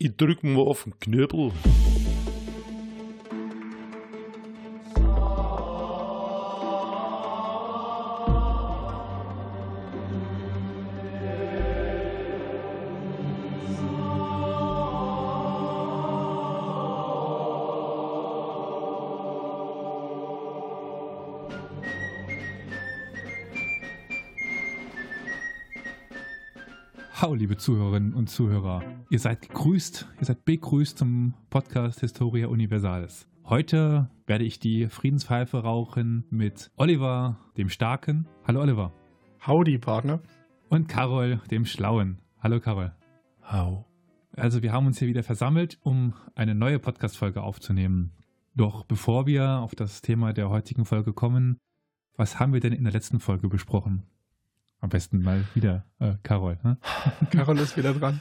Ich drück mal auf den Knöbel. Zuhörerinnen und Zuhörer. Ihr seid gegrüßt, ihr seid begrüßt zum Podcast Historia Universalis. Heute werde ich die Friedenspfeife rauchen mit Oliver, dem Starken. Hallo, Oliver. Howdy, Partner. Und Carol, dem Schlauen. Hallo, Carol. Hau. Also, wir haben uns hier wieder versammelt, um eine neue Podcast-Folge aufzunehmen. Doch bevor wir auf das Thema der heutigen Folge kommen, was haben wir denn in der letzten Folge besprochen? Am besten mal wieder äh, Carol. Ne? Carol ist wieder dran.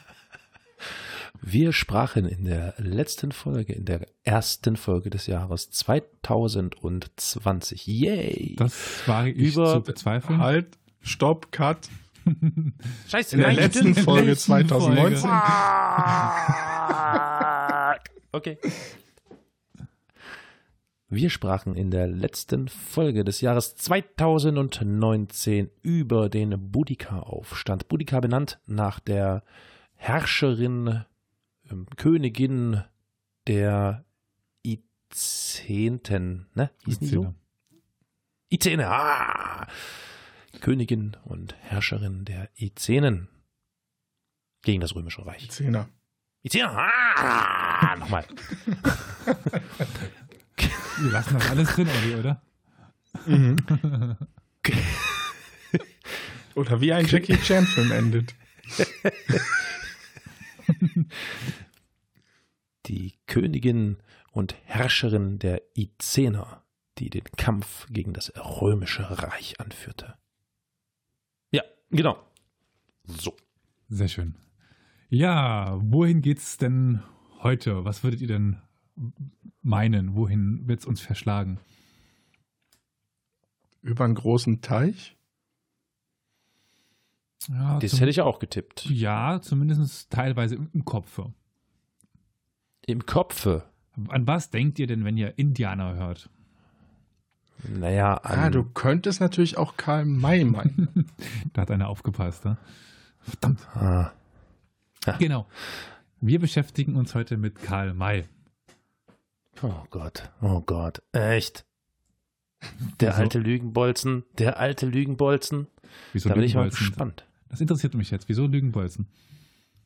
Wir sprachen in der letzten Folge, in der ersten Folge des Jahres 2020. Yay! Das war ich Über- zu bezweifeln. Halt, stopp, cut. Scheiße, In der letzten Folge letzten 2019. Okay. Wir sprachen in der letzten Folge des Jahres 2019 über den Boudica-Aufstand. Boudica benannt nach der Herrscherin, ähm, Königin der Izenten, ne? Hießen die so? Izene, ah! Königin und Herrscherin der Izenen gegen das Römische Reich. Zehner. Izene, ah! Nochmal. Wir lassen das alles drin, Olli, oder? Mhm. Oder wie ein Jackie Chan-Film endet. die Königin und Herrscherin der Izener, die den Kampf gegen das römische Reich anführte. Ja, genau. So. Sehr schön. Ja, wohin geht's denn heute? Was würdet ihr denn meinen? Wohin wird's uns verschlagen? Über einen großen Teich. Ja, Das zum- hätte ich auch getippt. ja zumindest teilweise im, im Kopf. Im Kopfe. An was denkt ihr denn, wenn ihr Indianer hört? Naja, an, Ah, du könntest natürlich auch Karl May meinen. Da hat einer aufgepasst. Ne? Verdammt. ah, Genau. Wir beschäftigen uns heute mit Karl May. Oh Gott, oh Gott, echt. Der Wieso? alte Lügenbolzen, der alte Lügenbolzen. Wieso Da bin ich mal gespannt. Das interessiert mich jetzt. Wieso Lügenbolzen?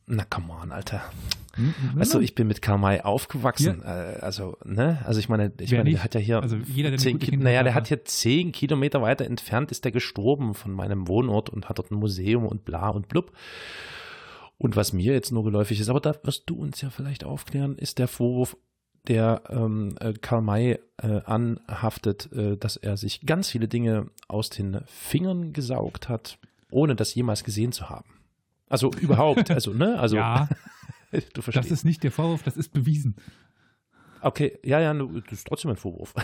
Na, come on, Alter. Hm, Weißt du, ich bin mit Karl aufgewachsen. Äh, also, ne? Also ich meine, ich Wer meine, der hat ja hier Also jeder, der zehn, naja, der hat hier zehn Kilometer weiter entfernt, ist der gestorben von meinem Wohnort und hat dort ein Museum und bla und blub. Und was mir jetzt nur geläufig ist, aber da wirst du uns ja vielleicht aufklären, ist der Vorwurf, der ähm, äh, Karl May äh, anhaftet, äh, dass er sich ganz viele Dinge aus den Fingern gesaugt hat, ohne das jemals gesehen zu haben. Also überhaupt, also, ne? Also, ja, du verstehst. das ist nicht der Vorwurf, das ist bewiesen. Okay, ja, ja, das ist trotzdem ein Vorwurf.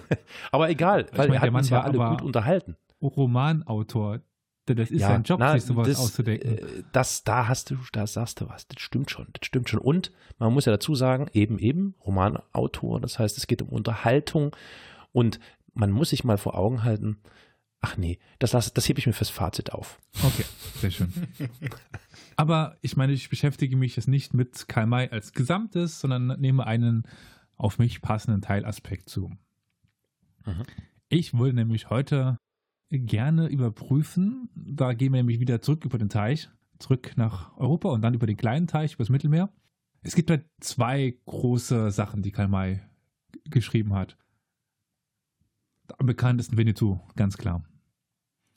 aber egal, Ich weil meine, er der hat uns ja alle gut unterhalten. Romanautor, denn das ist ja, sein Job, na, sich sowas das, auszudenken. äh, Das, da hast du, da sagst du was. Das stimmt schon, das stimmt schon. Und man muss ja dazu sagen, eben, eben, Romanautor, das heißt, es geht um Unterhaltung und man muss sich mal vor Augen halten, ach nee, das, das hebe ich mir fürs Fazit auf. Okay, sehr schön. Aber ich meine, ich beschäftige mich jetzt nicht mit Karl May als Gesamtes, sondern nehme einen auf mich passenden Teilaspekt zu. Mhm. Ich wollte nämlich heute gerne überprüfen, da gehen wir nämlich wieder zurück über den Teich, zurück nach Europa und dann über den kleinen Teich, übers Mittelmeer. Es gibt halt zwei große Sachen, die Karl May geschrieben hat. Am bekanntesten Winnetou, ganz klar.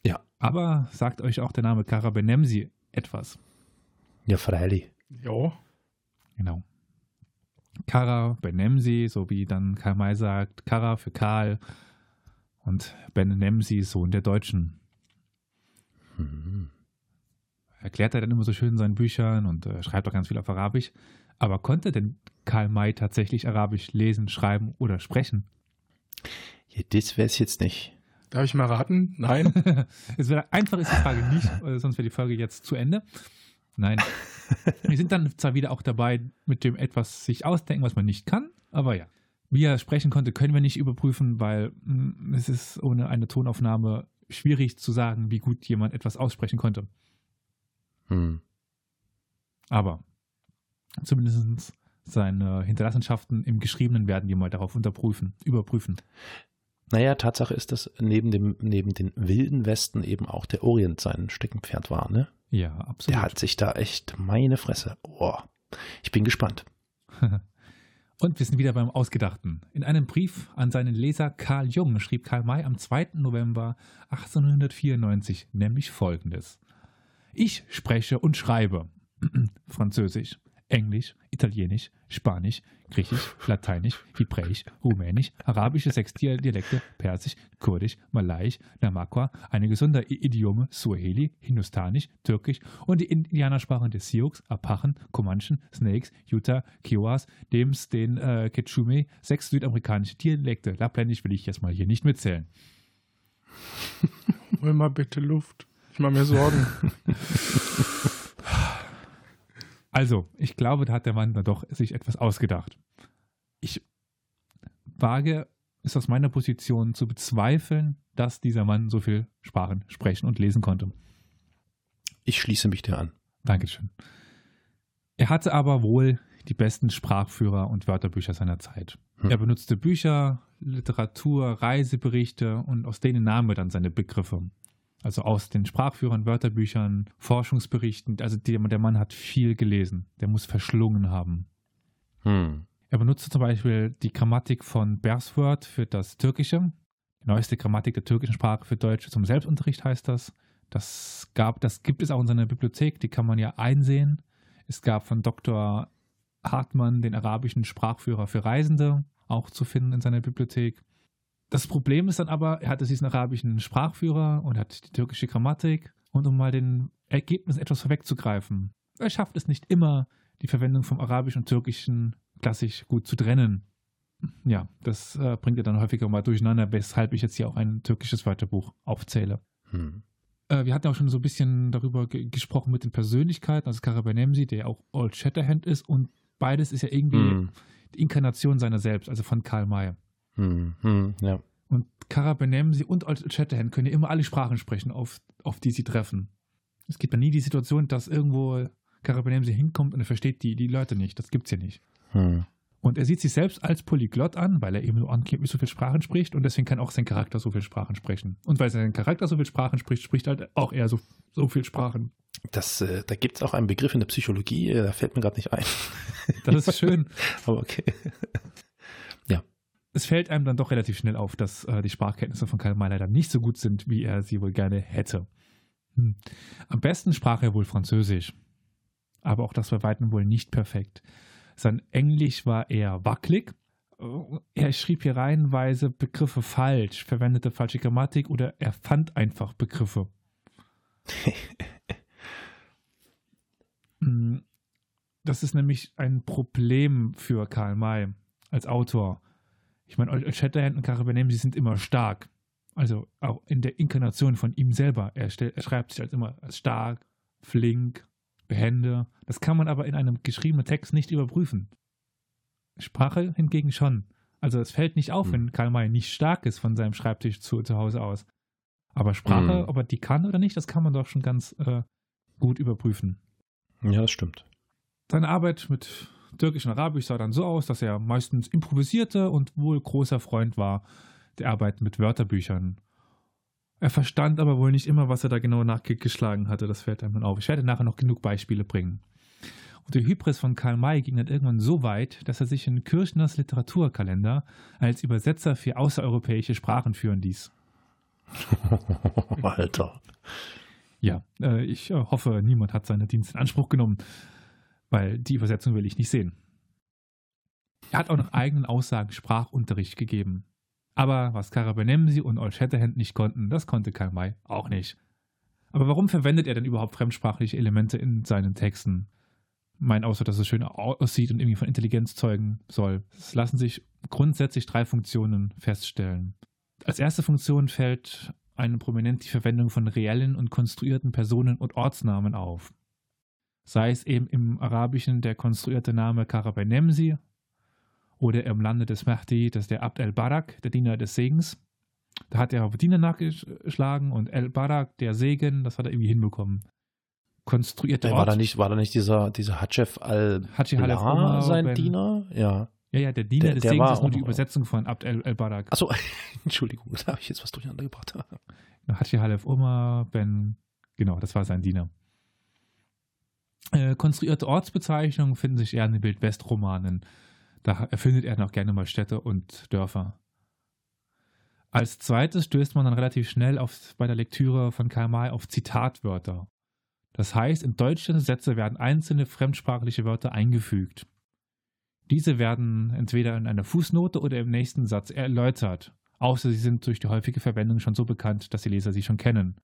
Ja. Aber sagt euch auch der Name Kara Benemsi etwas? Ja, freilich. Jo. Genau. Kara Benemsi, so wie dann Karl May sagt, Kara für Karl und Benemsi, Sohn der Deutschen. Mhm. Erklärt er dann immer so schön in seinen Büchern und äh, schreibt auch ganz viel auf Arabisch. Aber konnte denn Karl May tatsächlich Arabisch lesen, schreiben oder sprechen? Ja, das weiß ich jetzt nicht. Darf ich mal raten? Nein. es wäre einfach ist die Frage nicht, äh, sonst wäre die Folge jetzt zu Ende. Nein. Wir sind dann zwar wieder auch dabei, mit dem etwas sich ausdenken, was man nicht kann, aber ja. Wie er sprechen konnte, können wir nicht überprüfen, weil mh, hm, es ist ohne eine Tonaufnahme schwierig zu sagen, wie gut jemand etwas aussprechen konnte. Hm. Aber zumindest seine Hinterlassenschaften im Geschriebenen werden die mal darauf unterprüfen, überprüfen. Naja, Tatsache ist, dass neben dem, neben den wilden Westen eben auch der Orient sein Steckenpferd war, ne? Ja, absolut. Der hat sich da echt meine Fresse. Oh, ich bin gespannt. Und wir sind wieder beim Ausgedachten. In einem Brief an seinen Leser Karl Jung schrieb Karl May am 2. November 1894 nämlich folgendes. Ich spreche und schreibe Französisch, Englisch, Italienisch, Spanisch, Griechisch, Lateinisch, Hebräisch, Rumänisch, arabische sechs Dialekte, Persisch, Kurdisch, Malaiisch, Namakwa, einige Sonderidiome, Suaheli, Hindustanisch, Türkisch und die Indianersprachen des Sioux, Apachen, Comanchen, Snakes, Utah, Kiowas, Dems, den äh, Quechume, sechs südamerikanische Dialekte. Lappländisch will ich jetzt mal hier nicht mitzählen. Hol mal bitte Luft. Ich mache mir Sorgen. Also, ich glaube, da hat der Mann da doch sich etwas ausgedacht. Ich wage es aus meiner Position zu bezweifeln, dass dieser Mann so viel Sprachen sprechen und lesen konnte. Ich schließe mich dir an. Dankeschön. Er hatte aber wohl die besten Sprachführer und Wörterbücher seiner Zeit. Hm. Er benutzte Bücher, Literatur, Reiseberichte und aus denen nahm er dann seine Begriffe. Also aus den Sprachführern, Wörterbüchern, Forschungsberichten. Also der, der Mann hat viel gelesen. Der muss verschlungen haben. Hm. Er benutzte zum Beispiel die Grammatik von Bersworth für das Türkische. Die neueste Grammatik der türkischen Sprache für Deutsche zum Selbstunterricht heißt das. Das, gab, das gibt es auch in seiner Bibliothek, die kann man ja einsehen. Es gab von Dr. Hartmann den arabischen Sprachführer für Reisende, auch zu finden in seiner Bibliothek. Das Problem ist dann aber, er hatte diesen arabischen Sprachführer und hat die türkische Grammatik. Und um mal den Ergebnissen etwas vorwegzugreifen, er schafft es nicht immer, die Verwendung vom Arabischen und Türkischen klassisch gut zu trennen. Ja, das äh, bringt er dann häufiger mal durcheinander, weshalb ich jetzt hier auch ein türkisches Wörterbuch aufzähle. Hm. Äh, wir hatten auch schon so ein bisschen darüber gesprochen mit den Persönlichkeiten, also Karabanemsi, der auch Old Shatterhand ist und beides ist ja irgendwie hm. die Inkarnation seiner selbst, also von Karl May. Hm, hm, ja. Und Kara Benemsi und Old Shatterhand können ja immer alle Sprachen sprechen, auf, auf die sie treffen. Es gibt ja nie die Situation, dass irgendwo Kara Benemsi hinkommt und er versteht die, die Leute nicht. Das gibt's ja nicht. Hm. Und er sieht sich selbst als Polyglott an, weil er eben so angeblich so viele Sprachen spricht und deswegen kann auch sein Charakter so viele Sprachen sprechen. Und weil sein Charakter so viele Sprachen spricht, spricht halt auch er so, so viele Sprachen. Das, äh, da gibt es auch einen Begriff in der Psychologie, äh, da fällt mir gerade nicht ein. Das ist schön. Aber okay es fällt einem dann doch relativ schnell auf, dass äh, die Sprachkenntnisse von Karl May leider nicht so gut sind, wie er sie wohl gerne hätte. Hm. Am besten sprach er wohl Französisch. Aber auch das war weitem wohl nicht perfekt. Sein Englisch war eher wackelig. Er schrieb hier reihenweise Begriffe falsch, verwendete falsche Grammatik oder er fand einfach Begriffe. Hm. das ist nämlich ein Problem für Karl May als Autor. Ich meine, Shatterhand und Karabanem, sie sind immer stark. Also auch in der Inkarnation von ihm selber. Er, stell, er schreibt sich als immer als stark, flink, behende. Das kann man aber in einem geschriebenen Text nicht überprüfen. Sprache hingegen schon. Also es fällt nicht auf, mhm. wenn Karl May nicht stark ist von seinem Schreibtisch zu, zu Hause aus. Aber Sprache, mhm. ob er die kann oder nicht, das kann man doch schon ganz äh, gut überprüfen. Ja, das stimmt. Seine Arbeit mit Türkisch und Arabisch sah dann so aus, dass er meistens improvisierte und wohl großer Freund war der Arbeit mit Wörterbüchern. Er verstand aber wohl nicht immer, was er da genau nachgeschlagen hatte. Das fällt einem auf. Ich werde nachher noch genug Beispiele bringen. Und der Hybris von Karl May ging dann irgendwann so weit, dass er sich in Kirchners Literaturkalender als Übersetzer für außereuropäische Sprachen führen ließ. Alter. Ja, äh, ich äh, hoffe, niemand hat seine Dienste in Anspruch genommen weil die Übersetzung will ich nicht sehen. Er hat auch nach eigenen Aussagen Sprachunterricht gegeben. Aber was Karabenemsi und Old Shatterhand nicht konnten, das konnte Karl May auch nicht. Aber warum verwendet er denn überhaupt fremdsprachliche Elemente in seinen Texten? Mein außer, dass es schön aussieht und irgendwie von Intelligenz zeugen soll. Es lassen sich grundsätzlich drei Funktionen feststellen. Als erste Funktion fällt eine prominent die Verwendung von reellen und konstruierten Personen und Ortsnamen auf. Sei es eben im Arabischen der konstruierte Name Karabenemsi oder im Lande des Mahdi, das ist der Abd el-Barak, der Diener des Segens. Da hat er auf Diener nachgeschlagen und el-Barak, der Segen, das hat er irgendwie hinbekommen. Konstruierte Der Ort. war da nicht, war da nicht dieser, dieser Hatschef al Haji Halef Omar, sein Ben- Diener? Ja. Ja, ja, der Diener Der- des der Segens ist nur die Übersetzung von Abd el- el-Barak. Achso, Entschuldigung, da habe ich jetzt was durcheinander gebracht. Halef Omar, Ben, genau, das war sein Diener. Äh, konstruierte Ortsbezeichnungen finden sich eher in den Wildwest-Romanen. Da erfindet er noch gerne mal Städte und Dörfer. Als zweites stößt man dann relativ schnell auf, bei der Lektüre von Karl May auf Zitatwörter. Das heißt, in deutschen Sätze werden einzelne fremdsprachliche Wörter eingefügt. Diese werden entweder in einer Fußnote oder im nächsten Satz erläutert, außer sie sind durch die häufige Verwendung schon so bekannt, dass die Leser sie schon kennen.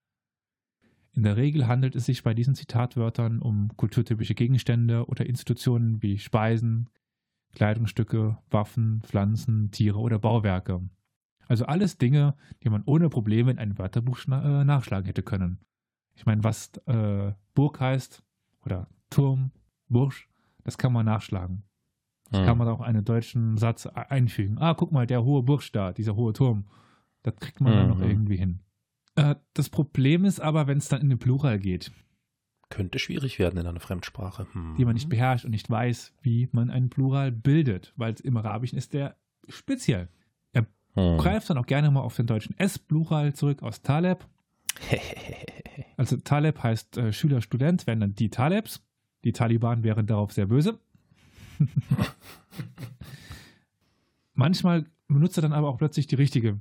In der Regel handelt es sich bei diesen Zitatwörtern um kulturtypische Gegenstände oder Institutionen wie Speisen, Kleidungsstücke, Waffen, Pflanzen, Tiere oder Bauwerke. Also alles Dinge, die man ohne Probleme in ein Wörterbuch äh, nachschlagen hätte können. Ich meine, was äh, Burg heißt oder Turm, Bursch, das kann man nachschlagen. Hm. Kann man auch einen deutschen Satz e- einfügen. Ah, guck mal, der hohe Bursch da, dieser hohe Turm. Das kriegt man dann noch Mhm. irgendwie hin. Äh, das Problem ist aber, wenn es dann in den Plural geht, Könnte schwierig werden in einer Fremdsprache. Hm. die man nicht beherrscht und nicht weiß, wie man einen Plural bildet, weil im Arabischen ist der speziell. Hm. Greift dann auch gerne mal auf den deutschen S-Plural zurück aus Taleb. Also Taleb heißt äh, Schüler, Student, wären dann die Talebs. Die Taliban wären darauf sehr böse. Manchmal benutzt er dann aber auch plötzlich die richtige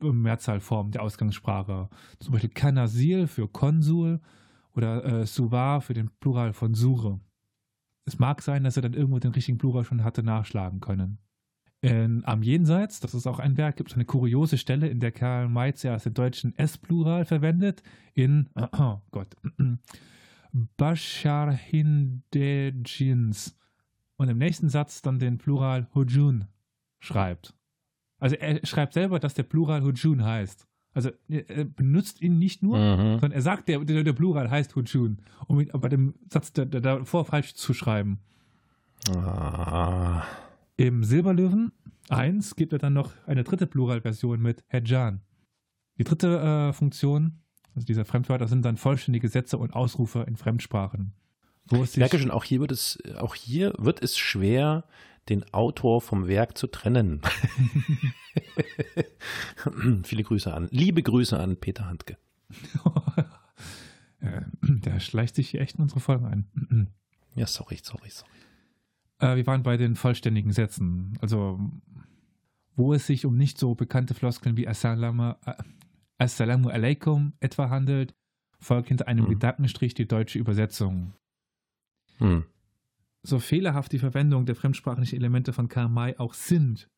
Mehrzahlform der Ausgangssprache. Zum Beispiel Kanasil für Konsul oder äh, Suvar für den Plural von Sure. Es mag sein, dass er dann irgendwo den richtigen Plural schon hatte nachschlagen können. In Am Jenseits, das ist auch ein Werk, gibt es eine kuriose Stelle, in der Karl May zuerst den deutschen S-Plural verwendet, in, oh Gott, Bashar Hindejins und im nächsten Satz dann den Plural Hujun schreibt. Also er schreibt selber, dass der Plural Hujun heißt. Also er benutzt ihn nicht nur, Mhm. sondern er sagt, der, der, der Plural heißt Hujun, um ihn bei dem Satz da- da- davor falsch zu schreiben. Ah. Im Silberlöwen 1 gibt er dann noch eine dritte Pluralversion mit Hedjan. Die dritte äh, Funktion, also dieser Fremdwörter, sind dann vollständige Sätze und Ausrufe in Fremdsprachen. Ich merke schon, auch hier wird es, auch hier wird es schwer, den Autor vom Werk zu trennen. Viele Grüße an, liebe Grüße an Peter Handke. Der schleicht sich hier echt in unsere Folgen ein. Ja, sorry, sorry, sorry. Äh, wir waren bei den vollständigen Sätzen. Also, wo es sich um nicht so bekannte Floskeln wie Assalamu, äh, Assalamu alaikum etwa handelt, folgt hinter einem Mhm. Gedankenstrich die deutsche Übersetzung. Hm. So fehlerhaft die Verwendung der fremdsprachlichen Elemente von Karl May auch sind.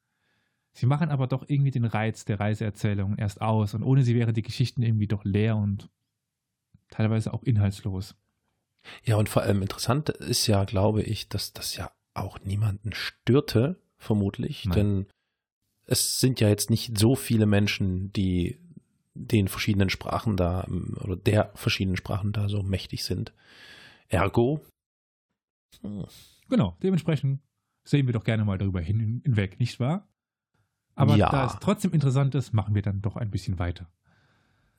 Sie machen aber doch irgendwie den Reiz der Reiseerzählung erst aus und ohne sie wären die Geschichten irgendwie doch leer und teilweise auch inhaltslos. Ja, und vor allem interessant ist ja, glaube ich, dass das ja auch niemanden störte, vermutlich, Nein. denn es sind ja jetzt nicht so viele Menschen, die den verschiedenen Sprachen da oder der verschiedenen Sprachen da so mächtig sind. Ergo, hm, Genau, dementsprechend sehen wir doch gerne mal darüber hin, hinweg, nicht wahr? Aber Ja. da es trotzdem interessant ist, machen wir dann doch ein bisschen weiter.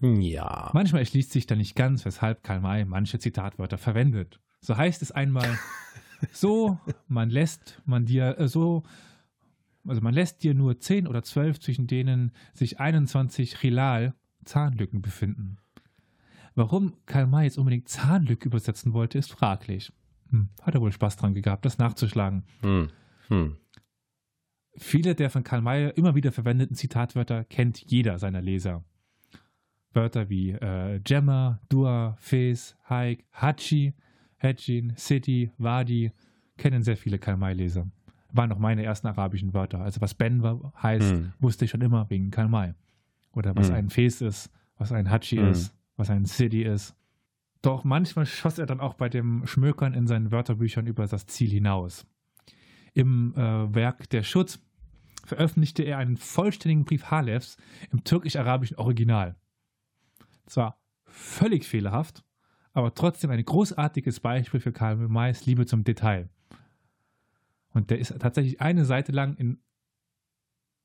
ja. Manchmal erschließt sich da nicht ganz, weshalb Karl May manche Zitatwörter verwendet. So heißt es einmal, so, man lässt man dir, äh, so, also man lässt dir nur 10 oder 12, zwischen denen sich 21 Chilal Zahnlücken befinden. Warum Karl May jetzt unbedingt Zahnlücke übersetzen wollte, ist fraglich. Hm, hat er wohl Spaß dran gehabt, das nachzuschlagen. Hm. Hm. Viele der von Karl May immer wieder verwendeten Zitatwörter kennt jeder seiner Leser. Wörter wie äh, Gemma, Dua, Fes, Haik, Hachi, Hedjin, City, Wadi kennen sehr viele Karl May-Leser. Waren auch meine ersten arabischen Wörter. Also was Ben war, heißt, Hm. wusste ich schon immer wegen Karl May. Oder was Hm. ein Fes ist, was ein Hachi Hm. ist, was ein City ist. Doch manchmal schoss er dann auch bei dem Schmökern in seinen Wörterbüchern über das Ziel hinaus. Im äh, Werk Der Schutz veröffentlichte er einen vollständigen Brief Halefs im türkisch-arabischen Original. Zwar völlig fehlerhaft, aber trotzdem ein großartiges Beispiel für Karl Mays Liebe zum Detail. Und der ist tatsächlich eine Seite lang in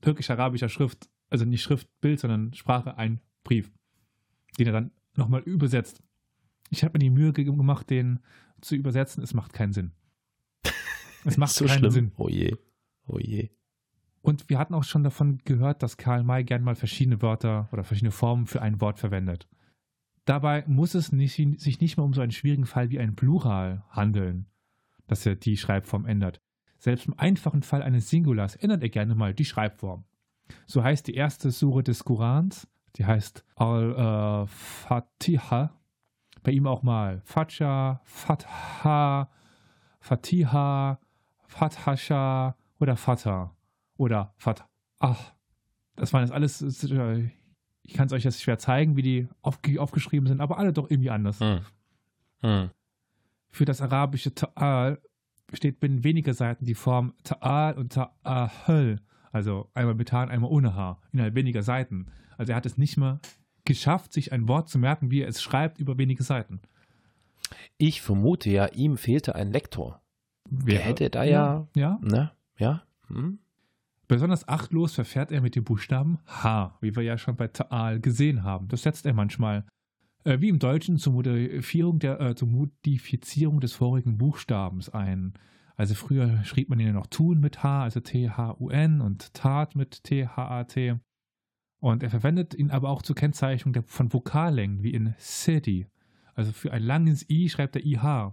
türkisch-arabischer Schrift, also nicht Schriftbild, sondern Sprache, ein Brief, den er dann nochmal übersetzt. Ich habe mir die Mühe gemacht, den zu übersetzen. Es macht keinen Sinn. Es macht so keinen schlimm. Sinn. Oh je. Oh je. Und wir hatten auch schon davon gehört, dass Karl May gern mal verschiedene Wörter oder verschiedene Formen für ein Wort verwendet. Dabei muss es nicht, sich nicht mal um so einen schwierigen Fall wie ein Plural handeln, dass er die Schreibform ändert. Selbst im einfachen Fall eines Singulars ändert er gerne mal die Schreibform. So heißt die erste Sure des Korans, die heißt Al-Fatiha, bei ihm auch mal Fatha, Fatha, Fatiha, Fathasha oder Fatah oder Fatah. Das waren jetzt alles, ich kann es euch jetzt schwer zeigen, wie die aufgeschrieben sind, aber alle doch irgendwie anders. Hm. Hm. Für das arabische Ta'al steht binnen weniger Seiten die Form Ta'al und Ta'ahel, also einmal mit H und einmal ohne H, innerhalb weniger Seiten. Also er hat es nicht mehr geschafft, sich ein Wort zu merken, wie er es schreibt, über wenige Seiten. Ich vermute ja, ihm fehlte ein Lektor. Wer hätte da ja- Ja. Ne? Ja? Hm? Besonders achtlos verfährt er mit dem Buchstaben H, wie wir ja schon bei Taal gesehen haben. Das setzt er manchmal, äh, wie im Deutschen, zur Modifizierung, der, äh, zur Modifizierung des vorigen Buchstabens ein. Also früher schrieb man ihn ja noch Tun mit H, also T-H-U-N und Tat mit T-H-A-T. Und er verwendet ihn aber auch zur Kennzeichnung der, von Vokallängen, wie in City. Also für ein langes I schreibt er IH.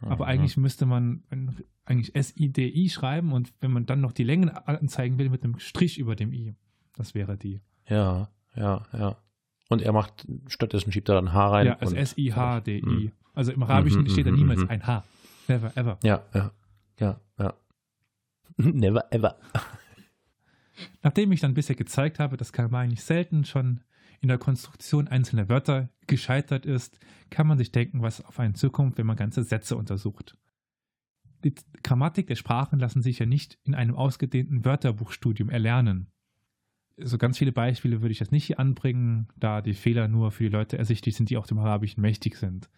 Aber Mhm. eigentlich müsste man eigentlich S-I-D-I schreiben und wenn man dann noch die Längen anzeigen will, mit einem Strich über dem I. Das wäre die. Ja, ja, ja. Und er macht, stattdessen schiebt er dann H rein. ja, also S-I-H-D-I. Mhm. Also im Arabischen Mhm, steht da mhm, niemals ein H. Never, ever. Ja, ja, ja, ja. Never ever. Nachdem ich dann bisher gezeigt habe, dass Karl nicht selten schon in der Konstruktion einzelner Wörter gescheitert ist, kann man sich denken, was auf einen zukommt, wenn man ganze Sätze untersucht. Die Grammatik der Sprachen lassen sich ja nicht in einem ausgedehnten Wörterbuchstudium erlernen. So ganz viele Beispiele würde ich jetzt nicht hier anbringen, da die Fehler nur für die Leute ersichtlich sind, die auch dem Arabischen mächtig sind.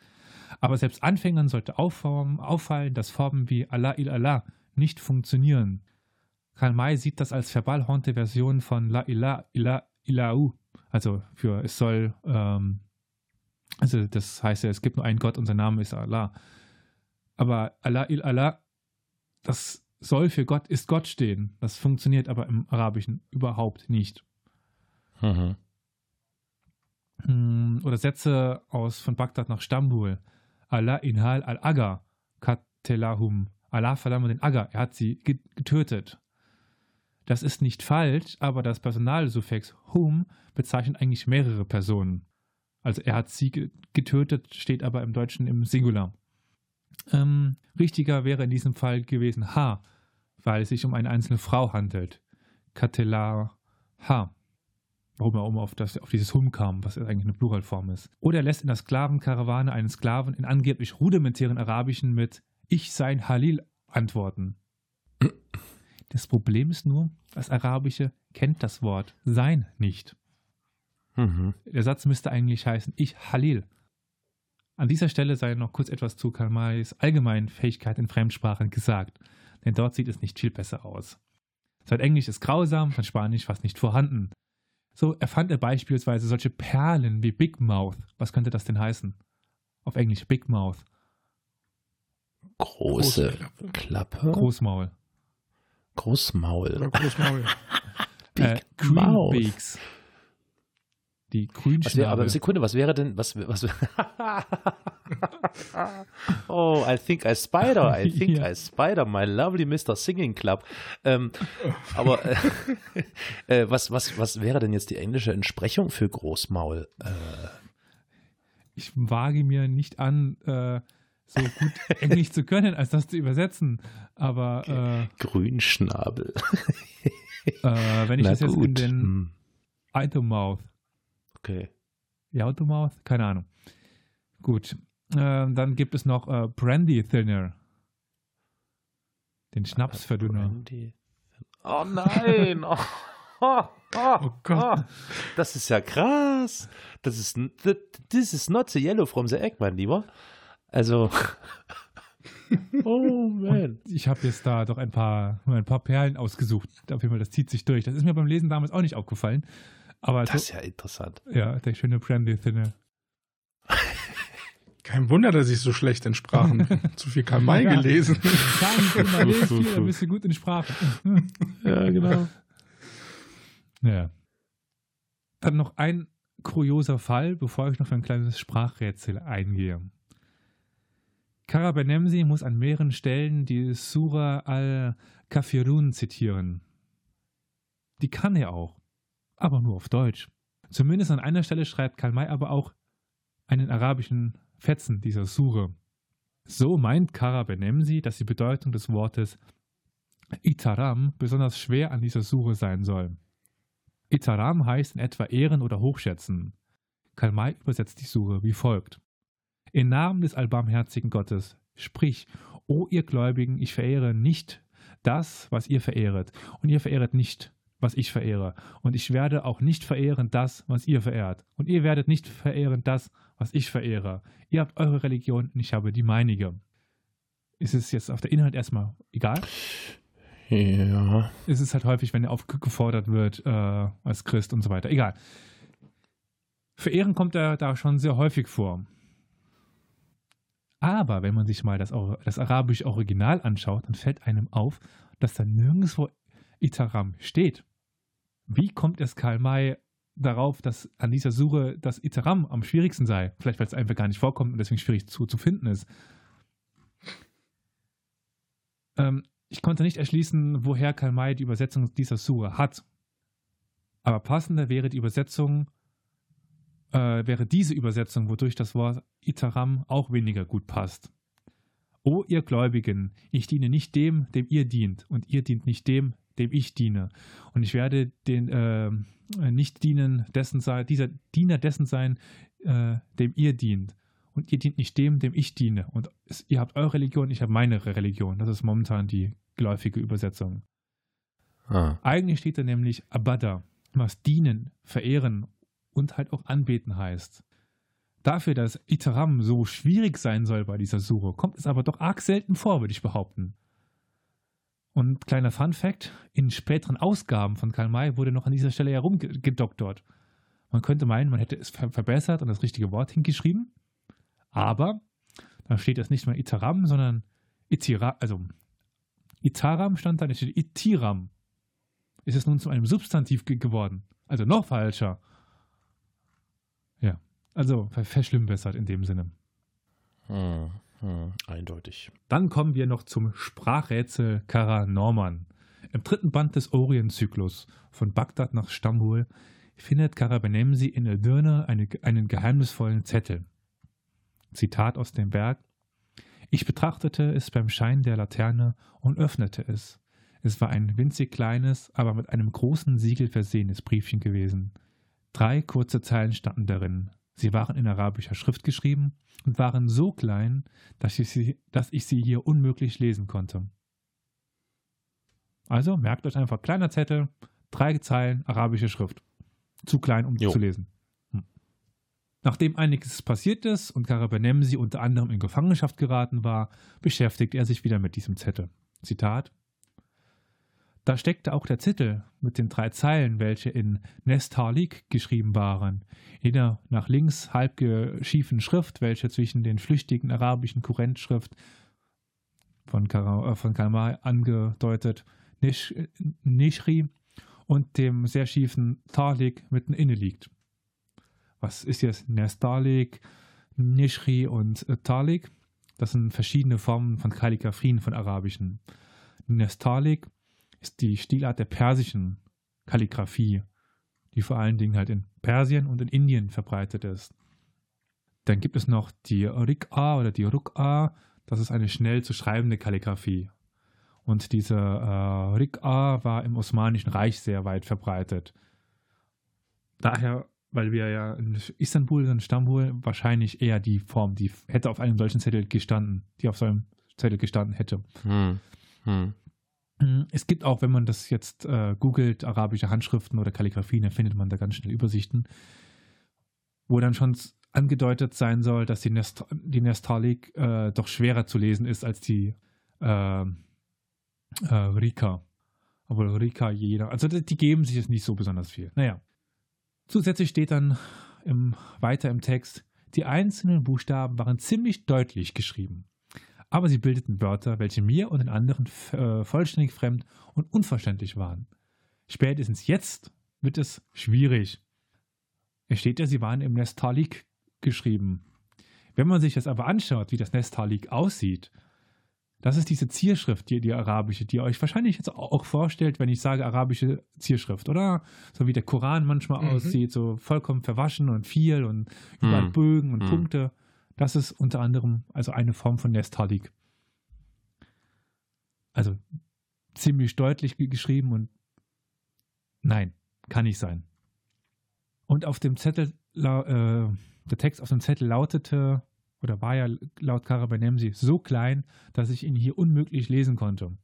Aber selbst Anfängern sollte auffallen dass Formen wie Allah il Allah nicht funktionieren. Karl May sieht das als verbalhornte Version von La Ilah Ilah Ilahu. Also für es soll, ähm, also das heißt ja, es gibt nur einen Gott und sein Name ist Allah. Aber Allah il Allah, das soll für Gott ist Gott stehen. Das funktioniert aber im Arabischen überhaupt nicht. Mhm. Hm, Oder Sätze aus von Bagdad nach Stambul. Allah inhal al-Aga katelahum. Allah verdamme den Aga, er hat sie ge- getötet. Das ist nicht falsch, aber das Personalsuffix hum bezeichnet eigentlich mehrere Personen. Also er hat sie ge- getötet, steht aber im Deutschen im Singular. Ähm, richtiger wäre in diesem Fall gewesen ha, weil es sich um eine einzelne Frau handelt. Katelah ha warum er um auf, das, auf dieses Hum kam, was eigentlich eine Pluralform ist. Oder er lässt in der Sklavenkarawane einen Sklaven in angeblich rudimentären Arabischen mit Ich sein Halil antworten. Das Problem ist nur, das Arabische kennt das Wort sein nicht. Mhm. Der Satz müsste eigentlich heißen Ich Halil. An dieser Stelle sei noch kurz etwas zu Karl Mays allgemeinen Fähigkeit in Fremdsprachen gesagt, denn dort sieht es nicht viel besser aus. Sein Englisch ist grausam, sein Spanisch fast nicht vorhanden. So erfand er beispielsweise solche Perlen wie Big Mouth. Was könnte das denn heißen? Auf Englisch Big Mouth, Große Große Klappe. Großmaul. Großmaul. Oder Großmaul. Äh, Big Mouth. Green Beaks. Die Was wär, Grünschnabel. aber Sekunde, was wäre denn, was, was, oh, I think I spider, I think Ja. I spider, my lovely Mr. Singing Club. Ähm, aber äh, äh, was, was, was wäre denn jetzt die englische Entsprechung für Großmaul? Äh, ich wage mir nicht an, äh, so gut Englisch zu können, als das zu übersetzen. Aber Grünschnabel. äh, äh, wenn ich Na das jetzt in gut. den Hm, Automouth, Okay. ja, Automouth, keine Ahnung. Gut. Ähm, dann gibt es noch äh, Brandy Thinner. Den Schnapsverdünner. Brandy. Oh nein! Oh. Oh Gott. Das ist ja krass. Das ist, this is not the yellow from the egg, mein Lieber. Also, oh man. Ich habe jetzt da doch ein paar, ein paar Perlen ausgesucht. Auf jeden Fall, das zieht sich durch. Das ist mir beim Lesen damals auch nicht aufgefallen. Aber Das so, ist ja interessant. ja, der schöne Brandy Thinner. Kein Wunder, dass ich so schlecht in Sprachen bin. Zu viel Karl May Ja. gelesen. Lesen viel, dann bist du gut in Sprache. Ja, genau. Ja. Dann noch ein kurioser Fall, bevor ich noch für ein kleines Sprachrätsel eingehe. Karabenemsi muss an mehreren Stellen die Surah al-Kafirun zitieren. Die kann er auch, aber nur auf Deutsch. Zumindest an einer Stelle schreibt Karl May aber auch einen arabischen Fetzen dieser Sure. So meint Karabenemsi, dass die Bedeutung des Wortes Itaram besonders schwer an dieser Sure sein soll. Itaram heißt in etwa ehren oder hochschätzen. Karl May übersetzt die Sure wie folgt. Im Namen des allbarmherzigen Gottes, sprich, O ihr Gläubigen, ich verehre nicht das, was ihr verehret, und ihr verehret nicht, was ich verehre, und ich werde auch nicht verehren das, was ihr verehrt, und ihr werdet nicht verehren das, was ich verehre. Ihr habt eure Religion und ich habe die meinige. Ist es jetzt auf der Inhalt erstmal egal? Ja. ist es halt häufig, wenn er aufgefordert wird äh, als Christ und so weiter. Egal. Verehren kommt er da schon sehr häufig vor. Aber wenn man sich mal das, das arabische Original anschaut, dann fällt einem auf, dass da nirgendwo Itaram steht. Wie kommt es Karl May darauf, dass an dieser Suche das Itaram am schwierigsten sei? Vielleicht, weil es einfach gar nicht vorkommt und deswegen schwierig zu, zu finden ist. Ähm, ich konnte nicht erschließen, woher Karl May die Übersetzung dieser Sure hat. Aber passender wäre die Übersetzung, äh, wäre diese Übersetzung, wodurch das Wort Itaram auch weniger gut passt. O ihr Gläubigen, ich diene nicht dem, dem ihr dient, und ihr dient nicht dem, dem ich diene. Und ich werde den äh, nicht dienen dessen sein, dieser Diener dessen sein, äh, dem ihr dient. Und ihr dient nicht dem, dem ich diene. Und es, ihr habt eure Religion, ich habe meine Religion. Das ist momentan die geläufige Übersetzung. Ah. Eigentlich steht da nämlich Abada, was dienen, verehren und halt auch anbeten heißt. Dafür, dass Iteram so schwierig sein soll bei dieser Suche, kommt es aber doch arg selten vor, würde ich behaupten. Und kleiner Fun Fact: In späteren Ausgaben von Karl May wurde noch an dieser Stelle herumgedoktort. Man könnte meinen, man hätte es ver verbessert und das richtige Wort hingeschrieben, aber da steht es nicht mehr Iteram, sondern Itira, also Itaram stand da, da steht Itiram. Ist es nun zu einem Substantiv ge geworden? Also noch falscher. Also ver verschlimmbessert in dem Sinne. Hm. Hm. Eindeutig. Dann kommen wir noch zum Sprachrätsel Kara Norman. Im dritten Band des Orientzyklus von Bagdad nach Stambul findet Karabenemsi in Edirne eine, einen geheimnisvollen Zettel. Zitat aus dem Werk. Ich betrachtete es beim Schein der Laterne und öffnete es. Es war ein winzig kleines, aber mit einem großen Siegel versehenes Briefchen gewesen. Drei kurze Zeilen standen darin. Sie waren in arabischer Schrift geschrieben und waren so klein, dass ich sie, dass ich sie hier unmöglich lesen konnte. Also merkt euch einfach kleiner Zettel, drei Zeilen arabische Schrift. Zu klein, um Jo. zu lesen. Hm. Nachdem einiges passiert ist und Karabenemsi unter anderem in Gefangenschaft geraten war, beschäftigt er sich wieder mit diesem Zettel. Zitat da steckte auch der Zettel mit den drei Zeilen, welche in Nestalik geschrieben waren, in der nach links halb geschiefen Schrift, welche zwischen den flüchtigen arabischen Kurrentschrift von, Kara, äh, von Kalmar angedeutet Nish, Nishri und dem sehr schiefen Talik mitten inne liegt. Was ist jetzt Nestalik, Nishri und äh, Talik? Das sind verschiedene Formen von Kalligraphien von arabischen. Nestalik ist die Stilart der persischen Kalligraphie, die vor allen Dingen halt in Persien und in Indien verbreitet ist. Dann gibt es noch die Rik'a oder die Ruk'a, das ist eine schnell zu schreibende Kalligraphie. Und diese äh, Rik'a war im Osmanischen Reich sehr weit verbreitet. Daher, weil wir ja in Istanbul und Stambul wahrscheinlich eher die Form, die hätte auf einem solchen Zettel gestanden, die auf so einem Zettel gestanden hätte. Hm. Hm. Mm, Es gibt auch, wenn man das jetzt äh, googelt, arabische Handschriften oder Kalligrafien, dann findet man da ganz schnell Übersichten, wo dann schon angedeutet sein soll, dass die, Nest die Nestalik äh, doch schwerer zu lesen ist als die äh, äh, Rika. Obwohl Rika jeder, also die die geben sich jetzt nicht so besonders viel. Naja. Zusätzlich steht dann im, weiter im Text, die einzelnen Buchstaben waren ziemlich deutlich geschrieben aber sie bildeten Wörter, welche mir und den anderen äh, vollständig fremd und unverständlich waren. Spätestens jetzt wird es schwierig. Es steht ja, sie waren im Nestalik geschrieben. Wenn man sich das aber anschaut, wie das Nestalik aussieht, das ist diese Zierschrift, die, die arabische, die ihr euch wahrscheinlich jetzt auch vorstellt, wenn ich sage arabische Zierschrift, oder? So wie der Koran manchmal Mhm. aussieht, so vollkommen verwaschen und viel und überall Mhm. Bögen und Mhm. Punkte. Das ist unter anderem also eine Form von Nestalik. Also ziemlich deutlich ge- geschrieben und nein, kann nicht sein. Und auf dem Zettel, äh, der Text auf dem Zettel lautete, oder war ja laut Karabanemsi so klein, dass ich ihn hier unmöglich lesen konnte.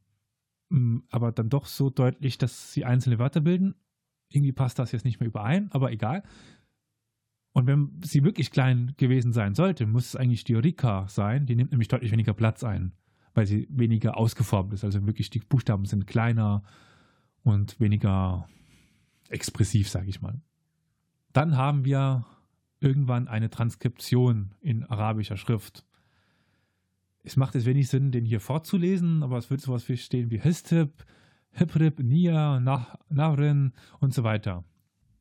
Mm, Aber dann doch so deutlich, dass sie einzelne Wörter bilden. Irgendwie passt das jetzt nicht mehr überein, aber egal. Und wenn sie wirklich klein gewesen sein sollte, muss es eigentlich die Rika sein. Die nimmt nämlich deutlich weniger Platz ein, weil sie weniger ausgeformt ist. Also wirklich die Buchstaben sind kleiner und weniger expressiv, sage ich mal. Dann haben wir irgendwann eine Transkription in arabischer Schrift. Es macht jetzt wenig Sinn, den hier vorzulesen, aber es wird sowas wie stehen wie Histib, Hibrib, Nia, Nah- Nahrin und so weiter.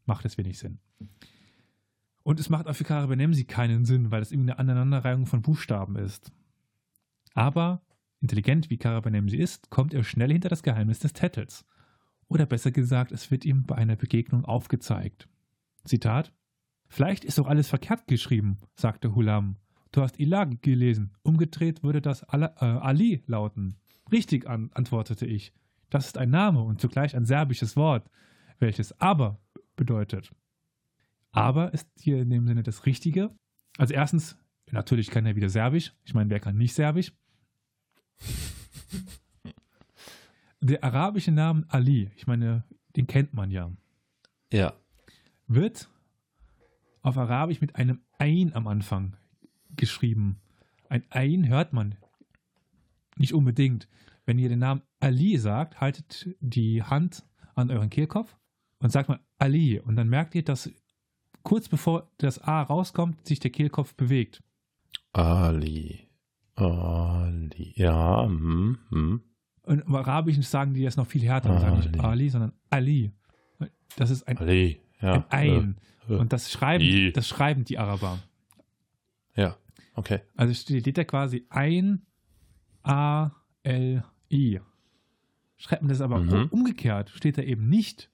Macht es wenig Sinn. Und es macht auch für Karabenemsi keinen Sinn, weil es irgendeine Aneinanderreihung von Buchstaben ist. Aber, intelligent wie Karabenemsi ist, kommt er schnell hinter das Geheimnis des Tettels. Oder besser gesagt, es wird ihm bei einer Begegnung aufgezeigt. Zitat: Vielleicht ist doch alles verkehrt geschrieben, sagte Hulam. Du hast Ilah gelesen. Umgedreht würde das Ala, äh, Ali lauten. Richtig, an, antwortete ich. Das ist ein Name und zugleich ein serbisches Wort, welches aber bedeutet. Aber ist hier in dem Sinne das Richtige. Also erstens, natürlich kann er wieder Serbisch. Ich meine, wer kann nicht Serbisch? Der arabische Name Ali, ich meine, den kennt man ja, Ja. wird auf Arabisch mit einem Ein am Anfang geschrieben. Ein Ein hört man nicht unbedingt. Wenn ihr den Namen Ali sagt, haltet die Hand an euren Kehlkopf und sagt mal Ali. Und dann merkt ihr, dass kurz bevor das A rauskommt, sich der Kehlkopf bewegt. Ali. Ali. Ja. Hm, hm. Und im Arabischen sagen die das noch viel härter sagen nicht Ali. Sondern Ali. Das ist ein, Ali. Ja. ein Ein. äh, äh. Und das schreiben, I. das schreiben die Araber. Ja. Okay. Also steht da quasi ein A L I. Schreibt man das aber Mhm. umgekehrt, steht da eben nicht.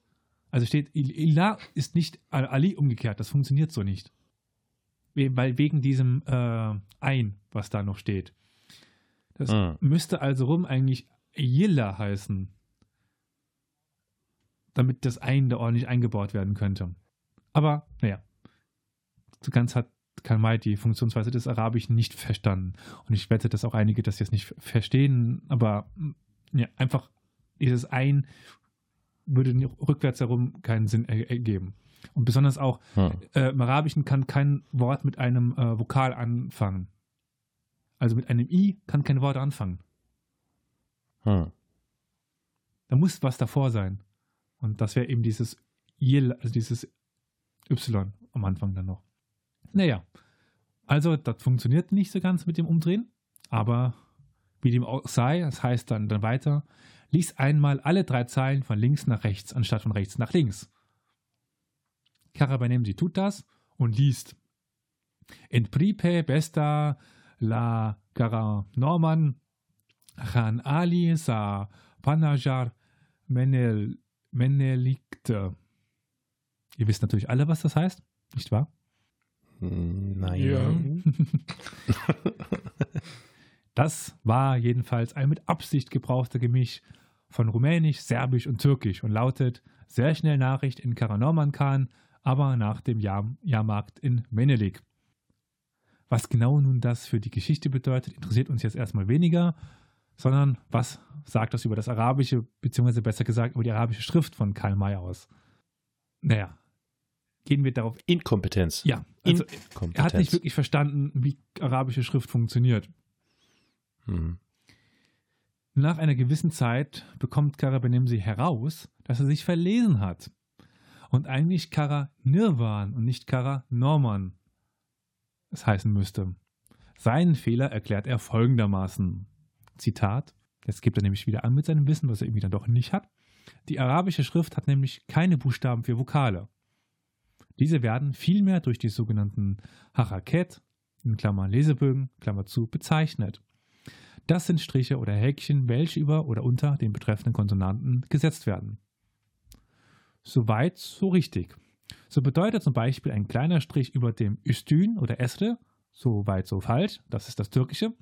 Also steht Il- Ilah ist nicht Al- Ali umgekehrt, das funktioniert so nicht. We- Weil wegen diesem äh, Ein, was da noch steht. Das Mhm. müsste also rum eigentlich Yilla heißen. Damit das Ein da ordentlich eingebaut werden könnte. Aber, naja. So ganz hat Kalmai die Funktionsweise des Arabischen nicht verstanden. Und ich wette, dass auch einige das jetzt nicht verstehen, aber mm, ja, einfach dieses Ein würde rückwärts herum keinen Sinn er- ergeben. Und besonders auch Hm. äh, im Arabischen kann kein Wort mit einem äh, Vokal anfangen. Also mit einem I kann kein Wort anfangen. Hm. Da muss was davor sein. Und das wäre eben dieses Yil, also dieses Y am Anfang dann noch. Naja, also das funktioniert nicht so ganz mit dem Umdrehen, aber wie dem auch sei, das heißt dann, dann weiter, lies einmal alle drei Zeilen von links nach rechts, anstatt von rechts nach links. Karabanemsi tut das und liest. In Pripe besta la Gara Norman Khan Ali sa Panajar Menel, Menelikte. Ihr wisst natürlich alle, was das heißt, nicht wahr? Nein. Das war jedenfalls ein mit Absicht gebrauchter Gemisch von Rumänisch, Serbisch und Türkisch und lautet sehr schnell Nachricht in Karanorman Khan, aber nach dem Jahr Jahrmarkt in Menelik. Was genau nun das für die Geschichte bedeutet, interessiert uns jetzt erstmal weniger, sondern was sagt das über das Arabische, beziehungsweise besser gesagt über die arabische Schrift von Karl May aus? Naja, gehen wir darauf. Inkompetenz. Ja, also Inkompetenz. er hat nicht wirklich verstanden, wie arabische Schrift funktioniert. Hm. Nach einer gewissen Zeit bekommt Kara Benemsi heraus, dass er sich verlesen hat. Und eigentlich Kara Nirwan und nicht Kara Norman es heißen müsste. Seinen Fehler erklärt er folgendermaßen. Zitat. Jetzt gibt er nämlich wieder an mit seinem Wissen, was er irgendwie dann doch nicht hat. Die arabische Schrift hat nämlich keine Buchstaben für Vokale. Diese werden vielmehr durch die sogenannten Haraket, in Klammern Lesebögen, Klammer zu, bezeichnet. Das sind Striche oder Häkchen, welche über oder unter den betreffenden Konsonanten gesetzt werden. Soweit, so richtig. So bedeutet zum Beispiel ein kleiner Strich über dem Üstün oder Esre, so weit, so falsch, das ist das Türkische,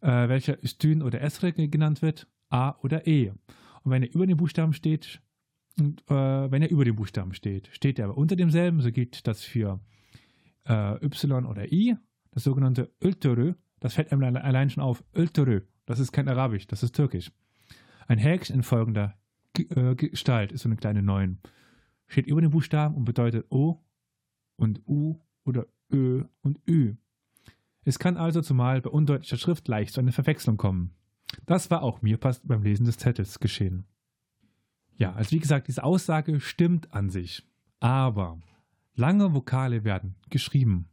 äh, welcher Üstün oder Esre genannt wird, A oder E. Und wenn er über den Buchstaben steht, und, äh, wenn er über dem Buchstaben steht, steht er aber unter demselben, so gilt das für äh, Y oder I, das sogenannte Öltörü, das fällt einem allein schon auf, Öltörü, das ist kein Arabisch, das ist Türkisch. Ein Häkchen in folgender äh, Gestalt ist so eine kleine 9 steht über den Buchstaben und bedeutet O und U oder Ö und Ü. Es kann also zumal bei undeutlicher Schrift leicht zu einer Verwechslung kommen. Das war auch mir fast beim Lesen des Zettels geschehen. Ja, also wie gesagt, diese Aussage stimmt an sich, aber lange Vokale werden geschrieben.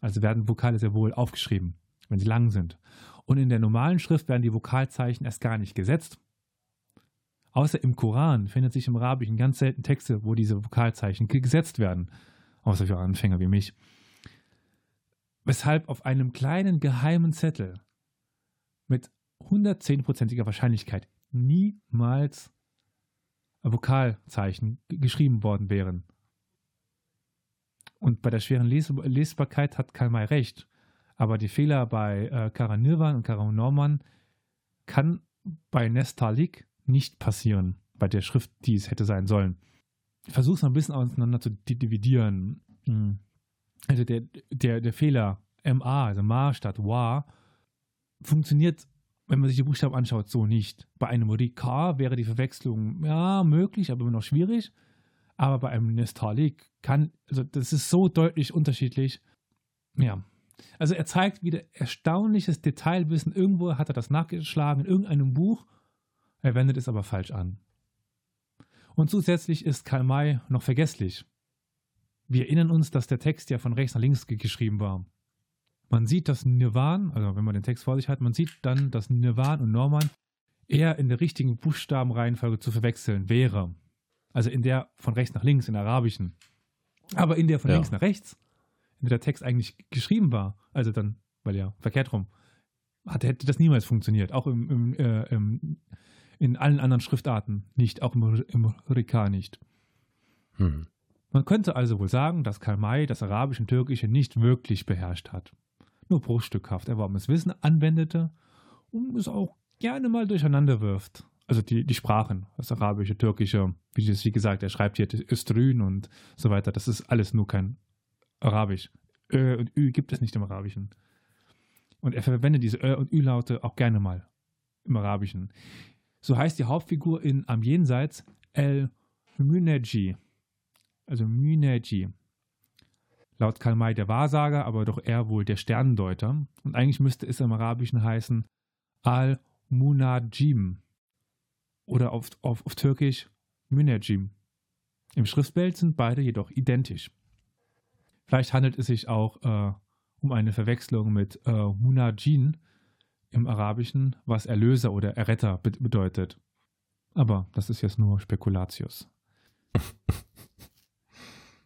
Also werden Vokale sehr wohl aufgeschrieben, wenn sie lang sind. Und in der normalen Schrift werden die Vokalzeichen erst gar nicht gesetzt, Außer im Koran findet sich im Arabischen ganz selten Texte, wo diese Vokalzeichen gesetzt werden. Außer für Anfänger wie mich. Weshalb auf einem kleinen geheimen Zettel mit 110%iger Wahrscheinlichkeit niemals Vokalzeichen geschrieben worden wären. Und bei der schweren Les Lesbarkeit hat Karl May recht. Aber die Fehler bei äh, Karanirvan und Karanorman kann bei Nestalik nicht passieren bei der Schrift, die es hätte sein sollen. Ich versuche es ein bisschen auseinander zu dividieren. Hm. Also der, der, der Fehler MA, also Ma statt Wa, funktioniert, wenn man sich die Buchstaben anschaut, so nicht. Bei einem Rika wäre die Verwechslung ja möglich, aber immer noch schwierig. Aber bei einem Nestalik kann, also das ist so deutlich unterschiedlich. Ja. Also er zeigt wieder erstaunliches Detailwissen. Irgendwo hat er das nachgeschlagen in irgendeinem Buch er wendet es aber falsch an. Und zusätzlich ist Karl May noch vergesslich. Wir erinnern uns, dass der Text ja von rechts nach links geschrieben war. Man sieht, dass Nirvan, also wenn man den Text vor sich hat, man sieht dann, dass Nirvan und Norman eher in der richtigen Buchstabenreihenfolge zu verwechseln wäre. Also in der von rechts nach links, in der arabischen. Aber in der von ja. links nach rechts, in der der Text eigentlich geschrieben war, also dann, weil ja verkehrt rum, hat, hätte das niemals funktioniert. Auch im, im, äh, im in allen anderen Schriftarten nicht, auch im, im Rika nicht. Hm. Man könnte also wohl sagen, dass Karl May das Arabische und Türkische nicht wirklich beherrscht hat. Nur bruchstückhaft erworbenes Wissen anwendete und es auch gerne mal durcheinander wirft. Also die, die Sprachen, das Arabische, Türkische, wie, das, wie gesagt, er schreibt hier Östrün und so weiter, das ist alles nur kein Arabisch. Ö und Ü gibt es nicht im Arabischen. Und er verwendet diese Ö und Ü-Laute auch gerne mal im Arabischen. So heißt die Hauptfigur in Am Jenseits El Müneji. Also Müneji. Laut Karl May der Wahrsager, aber doch eher wohl der Sternendeuter. Und eigentlich müsste es im Arabischen heißen Al-Munajim. Oder auf, auf, auf Türkisch Münajim. Im Schriftbild sind beide jedoch identisch. Vielleicht handelt es sich auch äh, um eine Verwechslung mit äh, Munajin, im Arabischen, was Erlöser oder Erretter be bedeutet. Aber das ist jetzt nur Spekulatius.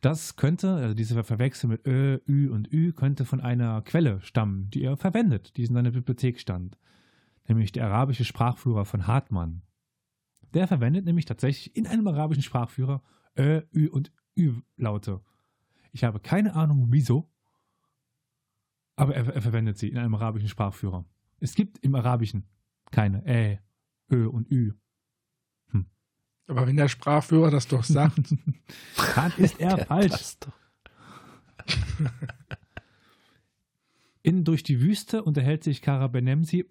Das könnte, also diese Verwechslung mit Ö, Ü und Ü, könnte von einer Quelle stammen, die er verwendet, die in seiner Bibliothek stand. Nämlich der arabische Sprachführer von Hartmann. Der verwendet nämlich tatsächlich in einem arabischen Sprachführer Ö, Ü und Ü-Laute. Ich habe keine Ahnung wieso, aber er, er verwendet sie in einem arabischen Sprachführer. Es gibt im Arabischen keine Ä, Ö und Ü. Hm. Aber wenn der Sprachführer das doch sagt, dann ist er falsch. In Durch die Wüste unterhält sich Kara Benemsi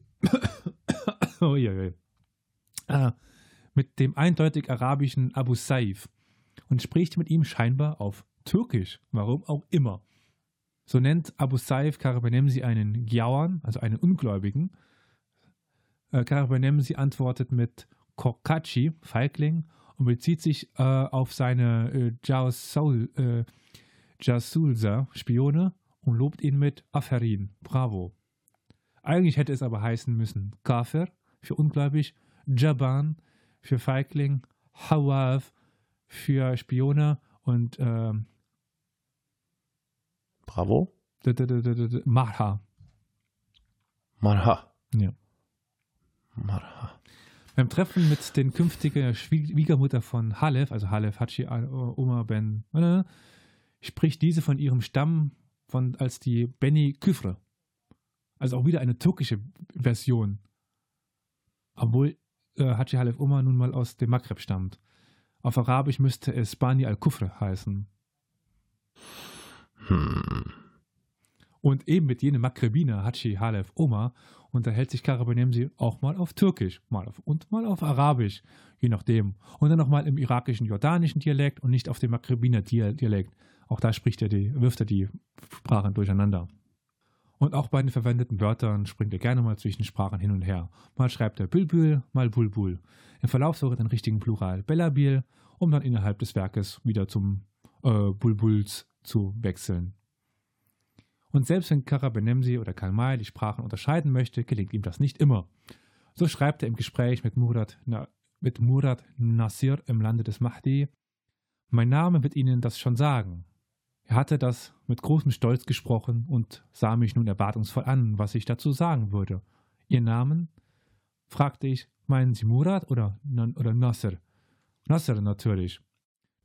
oh, je, je. Äh, mit dem eindeutig arabischen Abu Saif und spricht mit ihm scheinbar auf Türkisch, warum auch immer. So nennt Abu Saif Karabanemsi einen Gyawan, also einen Ungläubigen. Äh, Karabanemsi antwortet mit Kokachi, Feigling, und bezieht sich äh, auf seine äh, Jasul, äh, Jasulsa, Spione, und lobt ihn mit Aferin, bravo. Eigentlich hätte es aber heißen müssen Kafir für ungläubig, Jaban für Feigling, Hawaf für Spione und ähm, Bravo. Marha. Marha. Ja. Marha. Beim Treffen mit den künftigen Schwiegermutter von Halef, also Halef Hachi Oma Ben, äh, spricht diese von ihrem Stamm von, als die Beni Küfre. Also auch wieder eine türkische Version. Obwohl äh, Haji Halef Oma nun mal aus dem Maghreb stammt. Auf Arabisch müsste es Bani al-Kufre heißen. Hm. Und eben mit jenem Maghrebiner Hachi Halef Oma unterhält sich Karabanemsi auch mal auf Türkisch mal auf, und mal auf Arabisch, je nachdem. Und dann nochmal im irakischen, jordanischen Dialekt und nicht auf dem Maghrebiner Dialekt. Auch da spricht er die, wirft er die Sprachen durcheinander. Und auch bei den verwendeten Wörtern springt er gerne mal zwischen Sprachen hin und her. Mal schreibt er Bülbül, mal Bulbul. Im Verlauf sogar den richtigen Plural Bellabil, um dann innerhalb des Werkes wieder zum äh, Bulbuls zu wechseln. Und selbst wenn Karabenemsi oder Kalmai die Sprachen unterscheiden möchte, gelingt ihm das nicht immer. So schreibt er im Gespräch mit Murat, na, mit Murat Nasir im Lande des Mahdi, mein Name wird Ihnen das schon sagen. Er hatte das mit großem Stolz gesprochen und sah mich nun erwartungsvoll an, was ich dazu sagen würde. Ihr Namen? fragte ich. Meinen Sie Murat oder, oder Nasser? Nasser natürlich.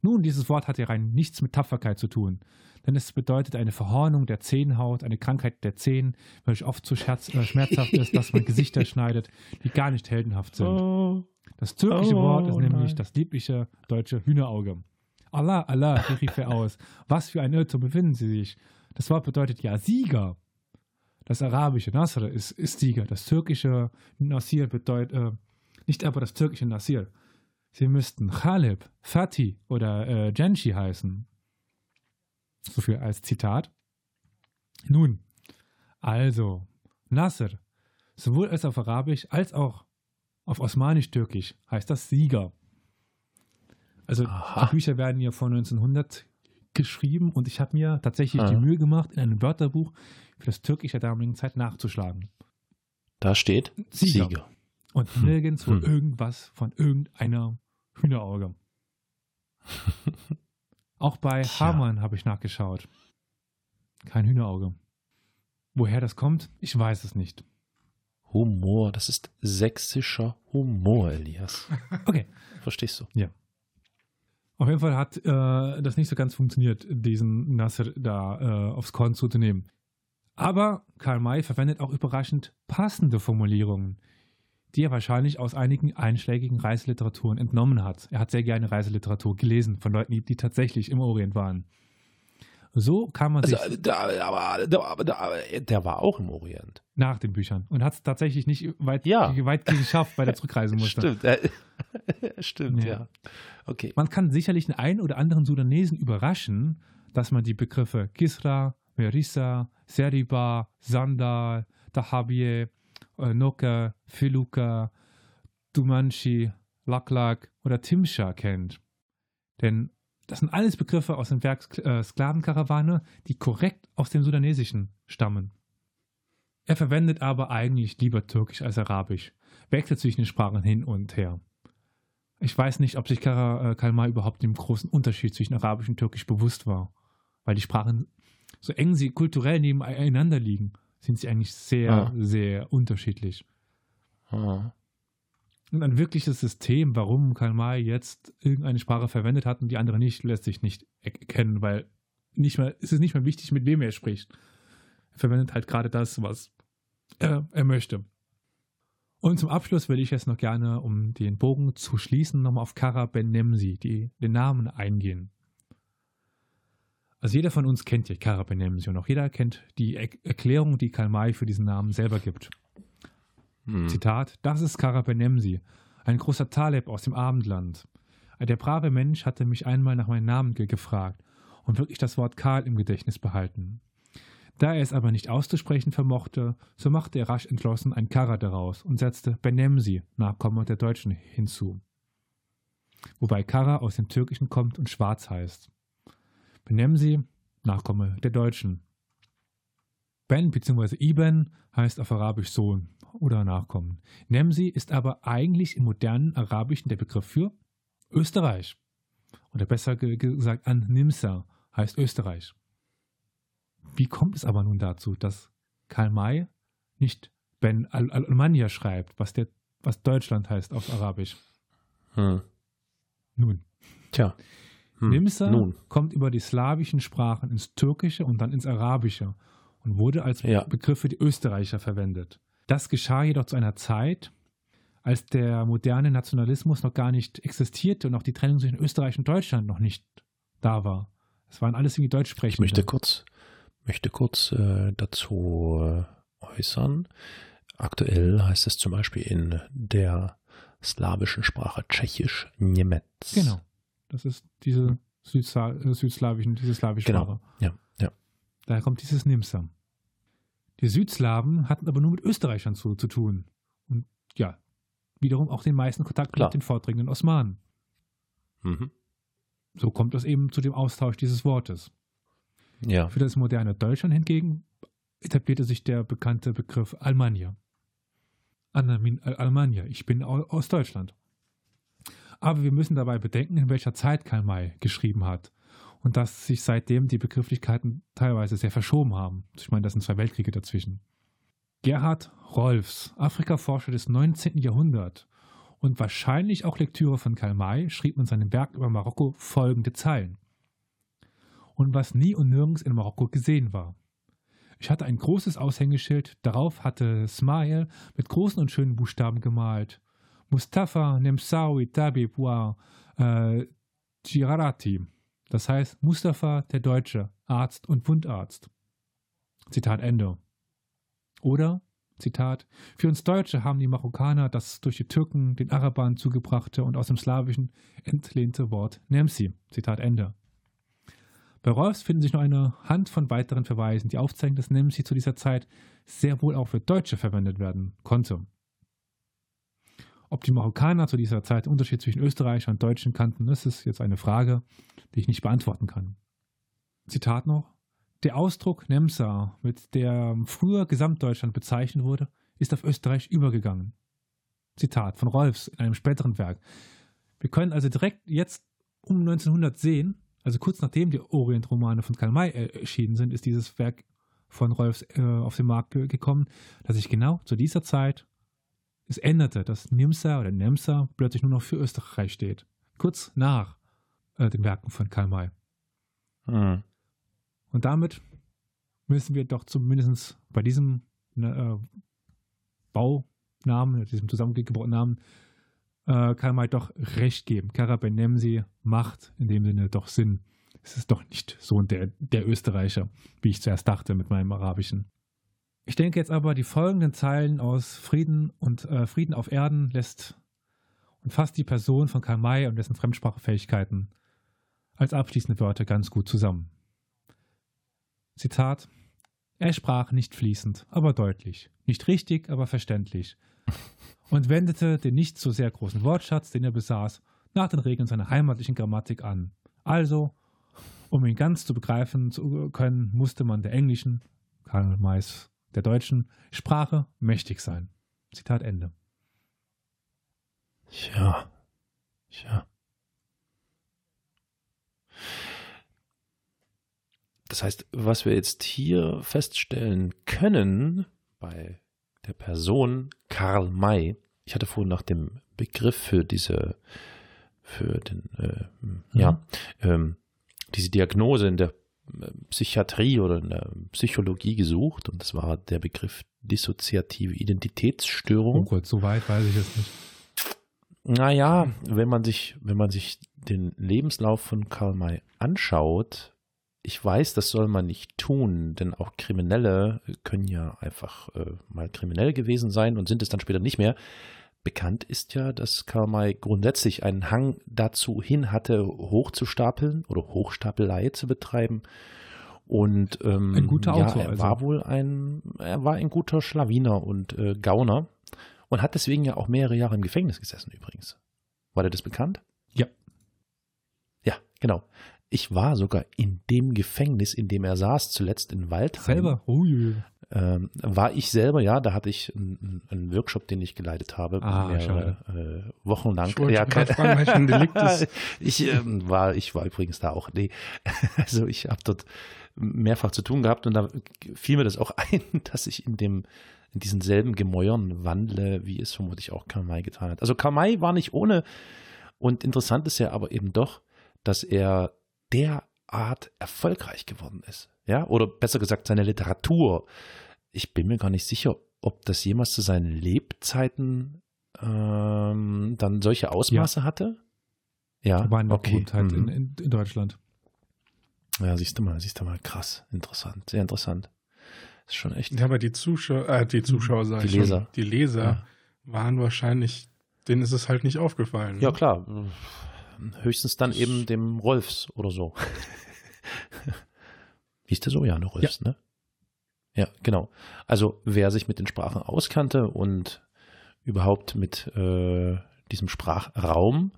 Nun, dieses Wort hat ja rein nichts mit Tapferkeit zu tun, denn es bedeutet eine Verhornung der Zehenhaut, eine Krankheit der Zehen, welche oft so scherz, äh, schmerzhaft ist, dass man Gesichter schneidet, die gar nicht heldenhaft sind. Oh. Das türkische Oh, Wort ist nämlich nein. das liebliche deutsche Hühnerauge. Allah, Allah, rief er aus. Was für ein Irrtum befinden Sie sich? Das Wort bedeutet ja Sieger. Das arabische Nasr ist, ist Sieger. Das türkische Nasir bedeutet, äh, nicht aber das türkische Nasir. Sie müssten Khalib, Fatih oder äh, Genshi heißen. So viel als Zitat. Nun, also, Nasr, sowohl als auf Arabisch als auch auf Osmanisch-Türkisch heißt das Sieger. Also Aha. die Bücher werden ja von 1900 geschrieben und ich habe mir tatsächlich die Aha. Mühe gemacht, in einem Wörterbuch für das Türkische der damaligen Zeit nachzuschlagen. Da steht Sieger. Sieger. Und nirgendwo Hm. irgendwas von irgendeiner Hühnerauge. Auch bei Tja. Hamann habe ich nachgeschaut. Kein Hühnerauge. Woher das kommt, ich weiß es nicht. Humor. Das ist sächsischer Humor, Elias. Okay. Verstehst du? Auf jeden Fall hat äh, das nicht so ganz funktioniert, diesen Nasser da äh, aufs Korn zuzunehmen. Aber Karl May verwendet auch überraschend passende Formulierungen, die er wahrscheinlich aus einigen einschlägigen Reiseliteraturen entnommen hat. Er hat sehr gerne Reiseliteratur gelesen von Leuten, die, die tatsächlich im Orient waren. So kann man Also, sich äh, da, aber, da, da, der war auch im Orient. nach den Büchern und hat es tatsächlich nicht weit, Ja. weit geschafft, weil er zurückreisen musste. Stimmt. Äh, stimmt, Ja. ja. Okay. Man kann sicherlich den einen oder anderen Sudanesen überraschen, dass man die Begriffe Kisra, Merissa, Seriba, Sandal, Dahabie, äh, Noka, Filuka, Dumanshi, Laklak oder Timsha kennt. Denn das sind alles Begriffe aus dem Werk äh, Sklavenkarawane, die korrekt aus dem Sudanesischen stammen. Er verwendet aber eigentlich lieber Türkisch als Arabisch, wechselt zwischen den Sprachen hin und her. Ich weiß nicht, ob sich äh, Karl May überhaupt dem großen Unterschied zwischen Arabisch und Türkisch bewusst war. Weil die Sprachen, so eng sie kulturell nebeneinander liegen, sind sie eigentlich sehr, Ja. sehr unterschiedlich. Ah. Und ein wirkliches System, warum Karl May jetzt irgendeine Sprache verwendet hat und die andere nicht, lässt sich nicht erkennen, weil nicht mal, es ist nicht mal wichtig, mit wem er spricht. Er verwendet halt gerade das, was er, er möchte. Und zum Abschluss will ich jetzt noch gerne, um den Bogen zu schließen, nochmal auf Kara Ben Nemsi, die, den Namen eingehen. Also jeder von uns kennt ja Kara Ben Nemsi und auch jeder kennt die er Erklärung, die Karl May für diesen Namen selber gibt. Hm. Zitat, das ist Karabenemsi, ein großer Taleb aus dem Abendland. Der brave Mensch hatte mich einmal nach meinem Namen ge gefragt und wirklich das Wort Karl im Gedächtnis behalten. Da er es aber nicht auszusprechen vermochte, so machte er rasch entschlossen ein Kara daraus und setzte Benemsi, Nachkomme der Deutschen, hinzu. Wobei Kara aus dem Türkischen kommt und schwarz heißt. Benemsi, Nachkomme der Deutschen. Ben bzw. Iben heißt auf Arabisch Sohn oder Nachkommen. Nemsi ist aber eigentlich im modernen Arabischen der Begriff für Österreich. Oder besser gesagt an Nimsa heißt Österreich. Wie kommt es aber nun dazu, dass Karl May nicht Ben Al-Almania schreibt, was, der, was Deutschland heißt auf Arabisch? Hm. Nun. Tja. Hm. Nimsa nun. kommt über die slawischen Sprachen ins Türkische und dann ins Arabische und wurde als Ja. Begriff für die Österreicher verwendet. Das geschah jedoch zu einer Zeit, als der moderne Nationalismus noch gar nicht existierte und auch die Trennung zwischen Österreich und Deutschland noch nicht da war. Es waren alles irgendwie Ich Deutschsprechende. möchte kurz, möchte kurz äh, dazu äh, äußern. Aktuell heißt es zum Beispiel in der slawischen Sprache Tschechisch Niemetz. Genau. Das ist diese Südsla äh, südslawischen, diese slawische Genau. Sprache. Ja, ja. Daher kommt dieses Nimsa. Die Südslawen hatten aber nur mit Österreichern zu, zu tun. Und ja, wiederum auch den meisten Kontakt Klar. mit den vordringenden Osmanen. Mhm. So kommt es eben zu dem Austausch dieses Wortes. Ja. Für das moderne Deutschland hingegen etablierte sich der bekannte Begriff Almania. Almania, ich bin au- aus Deutschland. Aber wir müssen dabei bedenken, in welcher Zeit Karl May geschrieben hat und dass sich seitdem die Begrifflichkeiten teilweise sehr verschoben haben. Ich meine, das sind zwei Weltkriege dazwischen. Gerhard Rolfs, Afrikaforscher des 19. Jahrhunderts und wahrscheinlich auch Lektüre von Karl May, schrieb in seinem Werk über Marokko folgende Zeilen. Und was nie und nirgends in Marokko gesehen war. Ich hatte ein großes Aushängeschild, darauf hatte Smail mit großen und schönen Buchstaben gemalt. Mustafa Nemsawi Tabib wa äh, Girarati. Das heißt Mustafa der Deutsche, Arzt und Wundarzt. Zitat Ende. Oder, Zitat, für uns Deutsche haben die Marokkaner das durch die Türken den Arabern zugebrachte und aus dem Slawischen entlehnte Wort Nemsi. Zitat Ende. Bei Rolfs finden sich noch eine Hand von weiteren Verweisen, die aufzeigen, dass Nemsi zu dieser Zeit sehr wohl auch für Deutsche verwendet werden konnte. Ob die Marokkaner zu dieser Zeit den Unterschied zwischen Österreicher und Deutschen kannten, das ist jetzt eine Frage, die ich nicht beantworten kann. Zitat noch. Der Ausdruck Nemsa, mit der früher Gesamtdeutschland bezeichnet wurde, ist auf Österreich übergegangen. Zitat von Rolfs in einem späteren Werk. Wir können also direkt jetzt um 1900 sehen, also kurz nachdem die Orient-Romane von Karl May erschienen sind, ist dieses Werk von Rolfs äh, auf den Markt ge gekommen, dass sich genau zu dieser Zeit es änderte, dass Nimsa oder Nemsa plötzlich nur noch für Österreich steht. Kurz nach äh, den Werken von Karl May. Mhm. Und damit müssen wir doch zumindest bei diesem ne, äh, Baunamen, diesem zusammengebauten Namen, äh, Karl May doch recht geben. Karabenemsi macht in dem Sinne doch Sinn. Es ist doch nicht so der, der Österreicher, wie ich zuerst dachte mit meinem Arabischen. Ich denke jetzt aber, die folgenden Zeilen aus Frieden und äh, Frieden auf Erden lässt und fasst die Person von Karl May und dessen Fremdsprachefähigkeiten als abschließende Wörter ganz gut zusammen. Zitat: Er sprach nicht fließend, aber deutlich, nicht richtig, aber verständlich, und wendete den nicht so sehr großen Wortschatz, den er besaß, nach den Regeln seiner heimatlichen Grammatik an. Also, um ihn ganz zu begreifen zu können, musste man der englischen, Karl Mays der deutschen, Sprache mächtig sein. Zitat Ende. Tja. Tja. Das heißt, was wir jetzt hier feststellen können bei der Person Karl May, ich hatte vorhin nach dem Begriff für diese, für den, äh, ja, ähm, diese Diagnose in der Psychiatrie oder in der Psychologie gesucht und das war der Begriff dissoziative Identitätsstörung. Oh Gott, so weit weiß ich es nicht. Naja, wenn man sich, wenn man sich den Lebenslauf von Karl May anschaut, ich weiß, das soll man nicht tun, denn auch Kriminelle können ja einfach äh, mal kriminell gewesen sein und sind es dann später nicht mehr. Bekannt ist ja, dass Karl May grundsätzlich einen Hang dazu hin hatte, hochzustapeln oder Hochstapelei zu betreiben. Und ähm, Ein guter ja, Autor, er also. war wohl ein, er war ein guter Schlawiner und äh, Gauner und hat deswegen ja auch mehrere Jahre im Gefängnis gesessen übrigens. War dir das bekannt? Ja. Ja, genau. Ich war sogar in dem Gefängnis, in dem er saß, zuletzt in Waldheim. Selber? Ui. Ähm, war ich selber, ja, da hatte ich einen, einen Workshop, den ich geleitet habe, Ah, mehrere äh, Wochen lang. Ich ja, gerade fragen, ich ähm, war, ich war übrigens da auch. Nee, also ich habe dort mehrfach zu tun gehabt und da fiel mir das auch ein, dass ich in dem in diesen selben Gemäuern wandle, wie es vermutlich auch Karl May getan hat. Also Karl May war nicht ohne und interessant ist ja aber eben doch, dass er derart erfolgreich geworden ist. Ja, oder besser gesagt seine Literatur. Ich bin mir gar nicht sicher, ob das jemals zu seinen Lebzeiten ähm, dann solche Ausmaße hatte. Ja, Da war eine okay. Berühmtheit in, Mhm. in, in Deutschland. Ja, siehst du mal, siehst du mal, krass, interessant, sehr interessant. Ist schon echt. Ja, aber die Zuschauer, äh, die Zuschauer, sag Die ich schon, Leser. die Leser Ja. waren wahrscheinlich, denen ist es halt nicht aufgefallen. Ja, ne? klar. Höchstens dann eben dem Rolfs oder so. Hieß der so? Ja, ne, Rolfs, ne? Ja, genau. Also, wer sich mit den Sprachen auskannte und überhaupt mit äh, diesem Sprachraum,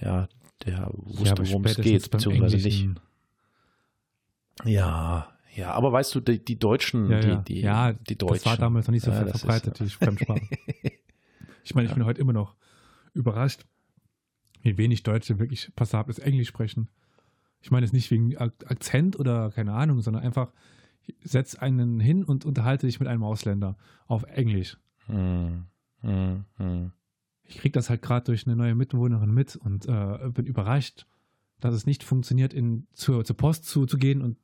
ja, der wusste, aber worum es geht, beziehungsweise nicht. Ja, ja, aber weißt du, die, die Deutschen, Ja, ja. die, die, ja, die Deutschen. das war damals noch nicht so Ja, ver- das ist- verbreitet, die Fremdsprachen. Ich meine, ich bin heute immer noch überrascht, wie wenig Deutsche wirklich passables Englisch sprechen. Ich meine es nicht wegen Ak- Akzent oder keine Ahnung, sondern einfach setz einen hin und unterhalte dich mit einem Ausländer auf Englisch. Hm, hm, hm. Ich kriege das halt gerade durch eine neue Mitbewohnerin mit und äh, bin überrascht, dass es nicht funktioniert, in, zur, zur Post zu, zu gehen und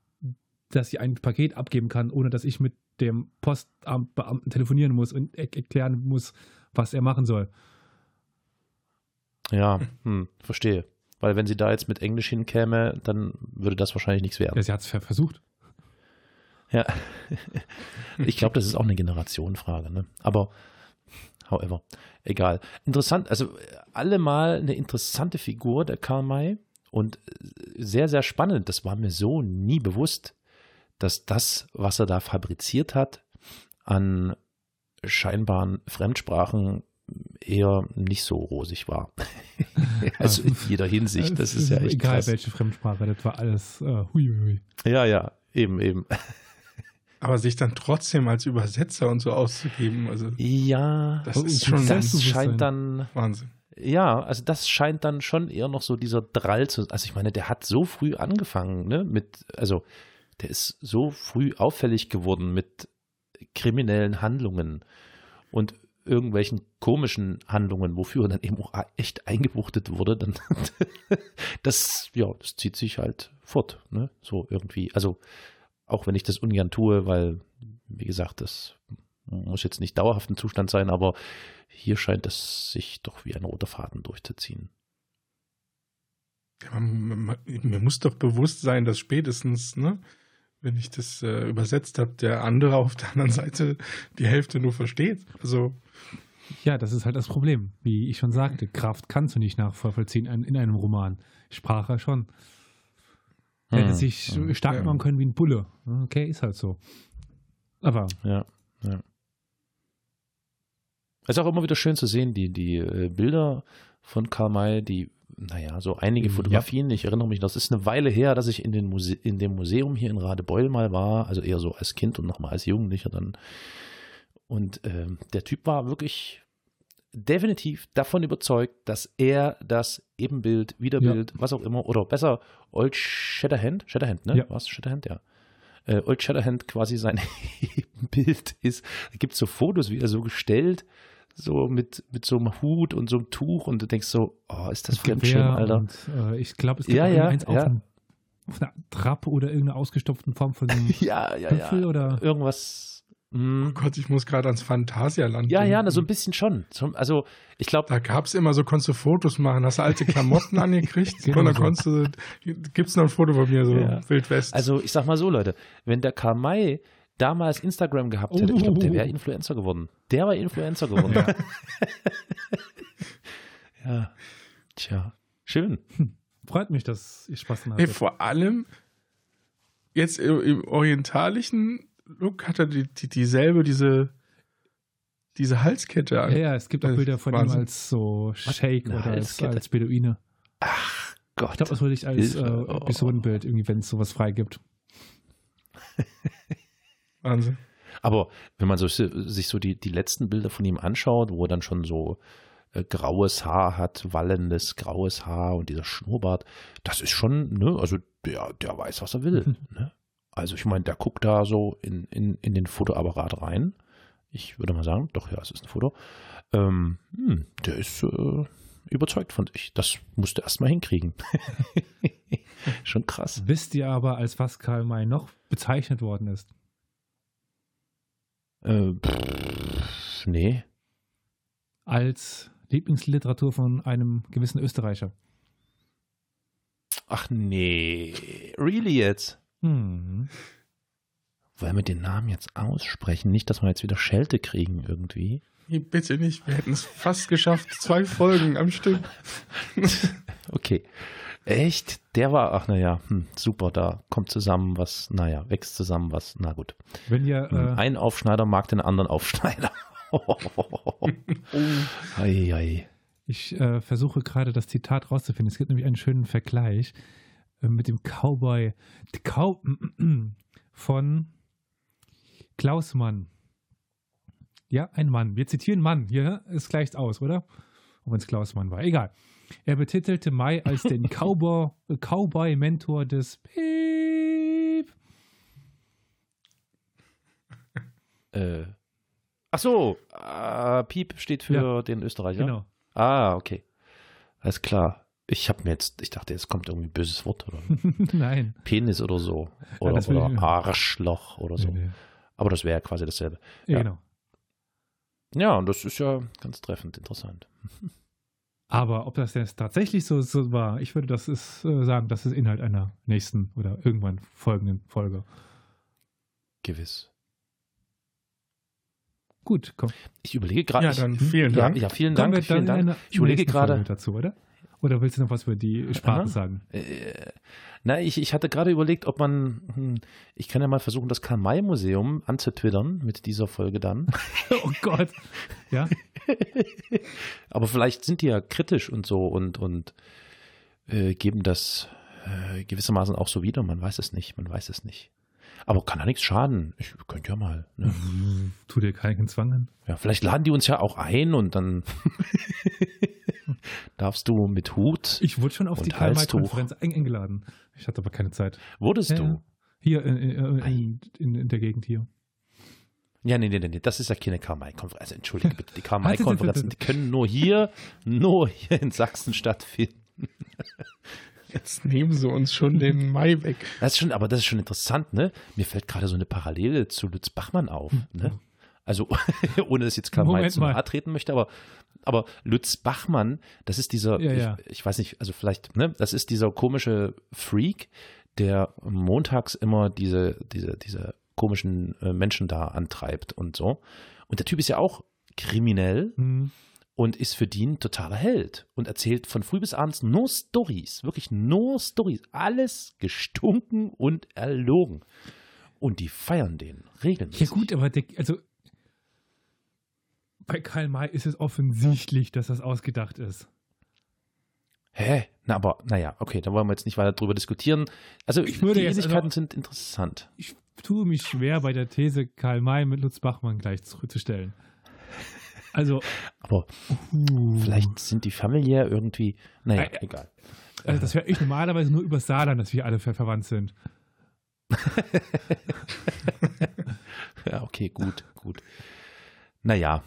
dass sie ein Paket abgeben kann, ohne dass ich mit dem Postamtbeamten telefonieren muss und er erklären muss, was er machen soll. Ja, hm, verstehe. Weil wenn sie da jetzt mit Englisch hinkäme, dann würde das wahrscheinlich nichts werden. Ja, sie hat es versucht. Ja. ich glaube, das ist auch eine Generationenfrage, ne? Aber however, egal. Interessant, also allemal eine interessante Figur, der Karl May. Und sehr, sehr spannend. Das war mir so nie bewusst, dass das, was er da fabriziert hat, an scheinbaren Fremdsprachen eher nicht so rosig war. also in jeder Hinsicht. Das ist ja echt Egal krass. welche Fremdsprache, das war alles äh, huiuiui. Ja, ja, eben, eben. Aber sich dann trotzdem als Übersetzer und so auszugeben, also Ja, Das ist schon das scheint dann, Wahnsinn. ja, also das scheint dann schon eher noch so dieser Drall zu, also ich meine, der hat so früh angefangen, ne, mit, also der ist so früh auffällig geworden mit kriminellen Handlungen und irgendwelchen komischen Handlungen, wofür er dann eben auch echt eingebuchtet wurde, dann das, ja, das zieht sich halt fort, ne, so irgendwie, also auch wenn ich das ungern tue, weil, wie gesagt, das muss jetzt nicht dauerhaft ein Zustand sein, aber hier scheint es sich doch wie ein roter Faden durchzuziehen. Ja, man, man, mir muss doch bewusst sein, dass spätestens, ne, wenn ich das äh, übersetzt habe, der andere auf der anderen Seite die Hälfte nur versteht. Also, Ja, das ist halt das Problem. Wie ich schon sagte, Kraft kannst du nicht nachvollziehen in, in einem Roman. Sprache schon. Er hätte Hm, sich hm, stark ja. machen können wie ein Bulle. Okay, ist halt so. Aber Ja, ja. Es ist auch immer wieder schön zu sehen, die, die äh, Bilder von Karl May, die, naja, so einige Ja. Fotografien, ich erinnere mich, das ist eine Weile her, dass ich in, den Muse in dem Museum hier in Radebeul mal war, also eher so als Kind und nochmal als Jugendlicher dann. Und ähm, der Typ war wirklich definitiv davon überzeugt, dass er das Ebenbild, Widerbild, was auch immer, oder besser Old Shatterhand, Shatterhand, ne? Ja. Was? Shatterhand, ja. Äh, Old Shatterhand quasi sein Ebenbild ist. Da gibt es so Fotos, wie er so gestellt, so mit, mit so einem Hut und so einem Tuch und du denkst so, oh, ist das Fremdschirm, Alter. Und, äh, ich glaube, es gibt Ja, ja, eins auf, ja. einem- auf einer Trappe oder irgendeiner ausgestopften Form von einem Ja, ja, Büffel ja. oder Irgendwas, Mm. Oh Gott, ich muss gerade ans Phantasialand Ja, ja, denken. na, so ein bisschen schon. Zum- Also, ich glaube, Da gab es immer so, konntest du Fotos machen, hast du alte Klamotten angekriegt Genau und dann so. konntest du, gibt's noch ein Foto von mir, so Ja. Wildwest. also ich sag mal so, Leute, wenn der Karl May damals Instagram gehabt hätte, ich glaube, der wäre Influencer geworden. Der war Influencer geworden. Ja. ja. Tja, schön. Freut mich, dass ihr Spaß dran Hey, hattet. vor allem jetzt im, im orientalischen Look hat er die, die, dieselbe, diese, diese Halskette an. Ja, ja, es gibt auch Bilder von Wahnsinn. ihm als so Shake oder als, als Beduine. Gott. Ich glaube, das würde ich als äh. Episodenbild, irgendwie, wenn es sowas frei gibt. Wahnsinn. Aber wenn man so, sich so die, die letzten Bilder von ihm anschaut, wo er dann schon so äh, graues Haar hat, wallendes graues Haar und dieser Schnurrbart, das ist schon, ne, also der, der weiß, was er will. Ne? Also ich meine, der guckt da so in, in, in den Fotoapparat rein. Ich würde mal sagen, doch, ja, es ist ein Foto. Ähm, hm, der ist äh, überzeugt von sich. Das musste er erstmal hinkriegen. schon krass. Wisst ihr aber, als was Karl May noch bezeichnet worden ist? Äh, pff, nee. Als Lieblingsliteratur von einem gewissen Österreicher. Ach nee. Really jetzt? Hm. Wollen wir den Namen jetzt aussprechen? Nicht, dass wir jetzt wieder Schelte kriegen irgendwie. Nee, bitte nicht. Wir hätten es fast geschafft. Zwei Folgen am Stück. Okay. Echt? Der war, ach naja, hm, super, da kommt zusammen was, naja, wächst zusammen was, na gut. Wenn ihr Hm, äh, Ein Aufschneider mag den anderen Aufschneider. ei, ei. Ich äh, versuche gerade das Zitat rauszufinden. Es gibt nämlich einen schönen Vergleich äh, mit dem Cowboy Cow von Klaus Mann. Ja, ein Mann. Wir zitieren Mann. Hier, es gleicht aus, oder? Wenn es Klaus Mann war. Egal. Er betitelte Mai als den Cowboy, Cowboy-Mentor des Piep. Äh, ach so, äh, Piep steht für Ja. den Österreicher. Genau. Ah, okay. Alles klar. Ich habe mir jetzt, ich dachte, jetzt kommt irgendwie ein böses Wort oder Nein. Penis oder so. Oder, ich- oder Arschloch oder so. Nee, nee. Aber das wäre ja quasi dasselbe. Ja, Ja. Genau. Ja, und das ist ja ganz treffend interessant. Aber ob das jetzt tatsächlich so, so war, ich würde das ist, äh, sagen, das ist Inhalt einer nächsten oder irgendwann folgenden Folge. Gewiss. Gut, komm. Ich überlege gerade. Ja, dann vielen ja, Dank. ja, vielen Kommen Dank. Vielen Dank. Ich überlege gerade. Dazu, oder? Oder willst du noch was über die Sprache Aha. sagen? Äh, na, ich, ich hatte gerade überlegt, ob man, hm, ich kann ja mal versuchen, das Karl-May-Museum anzutwittern mit dieser Folge dann. oh Gott. Ja, Aber vielleicht sind die ja kritisch und so und, und äh, geben das äh, gewissermaßen auch so wieder. Man weiß es nicht, man weiß es nicht. Aber kann ja nichts schaden. Ich könnte ja mal. Ne? tu dir keinen Zwang an. Ja, vielleicht laden die uns ja auch ein und dann darfst du mit Hut. Ich wurde schon auf die. Karl-May-Konferenz ein- eingeladen. Ich hatte aber keine Zeit. Wurdest Ja, du? Hier in, in, in, in, der Gegend hier. Ja, nee, nee, nee, nee, das ist ja keine Karl-May-Konferenz. Also entschuldige bitte, die Karl-May-Konferenzen, die können nur hier, nur hier in Sachsen stattfinden. Jetzt nehmen sie uns schon den Mai weg. Das ist schon, aber das ist schon interessant, ne? Mir fällt gerade so eine Parallele zu Lutz Bachmann auf, ne? Also, ohne dass jetzt Karl May Moment zu nahe treten möchte, aber, aber Lutz Bachmann, das ist dieser, Ja, ja. Ich, ich weiß nicht, also vielleicht, ne? Das ist dieser komische Freak, der montags immer diese, diese, diese komischen äh, Menschen da antreibt und so. Und der Typ ist ja auch kriminell Hm. Und ist für die ein totaler Held und erzählt von früh bis abends nur Stories, wirklich nur Stories, alles gestunken und erlogen. Und die feiern den Ja regelmäßig. gut, aber der, also bei Karl May ist es offensichtlich, dass das ausgedacht ist. Hä? Na, aber, naja, okay, da wollen wir jetzt nicht weiter drüber diskutieren. Also, Ich würde die jetzt Ähnlichkeiten also- sind interessant. Ich tue mich schwer bei der These, Karl May mit Lutz Bachmann gleich zurückzustellen. Also, Aber uh, vielleicht sind die familiär irgendwie, naja, Äh, äh, egal. also das höre ich normalerweise nur über Saarland, dass wir alle ver verwandt sind. Ja, okay, gut, gut. Naja.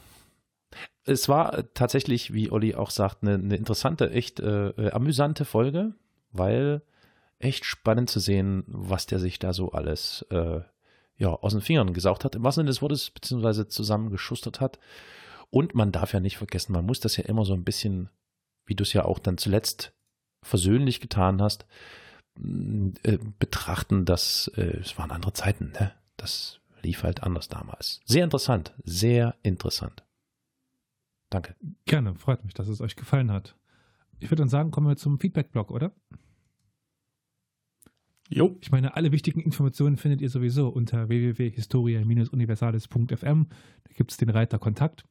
Es war tatsächlich, wie Olli auch sagt, eine, eine interessante, echt äh, äh, amüsante Folge, weil echt spannend zu sehen, was der sich da so alles äh, ja, aus den Fingern gesaugt hat, im wahrsten Sinne des Wortes, beziehungsweise zusammengeschustert hat. Und man darf ja nicht vergessen, man muss das ja immer so ein bisschen, wie du es ja auch dann zuletzt versöhnlich getan hast, äh, betrachten, dass äh, es waren andere Zeiten, ne? Das lief halt anders damals. Sehr interessant, sehr interessant. Danke. Gerne, freut mich, dass es euch gefallen hat. Ich würde dann sagen, kommen wir zum Feedback-Blog, oder? Jo. Ich meine, alle wichtigen Informationen findet ihr sowieso unter www.historia-universales.fm. Da gibt es den Reiter Kontakt.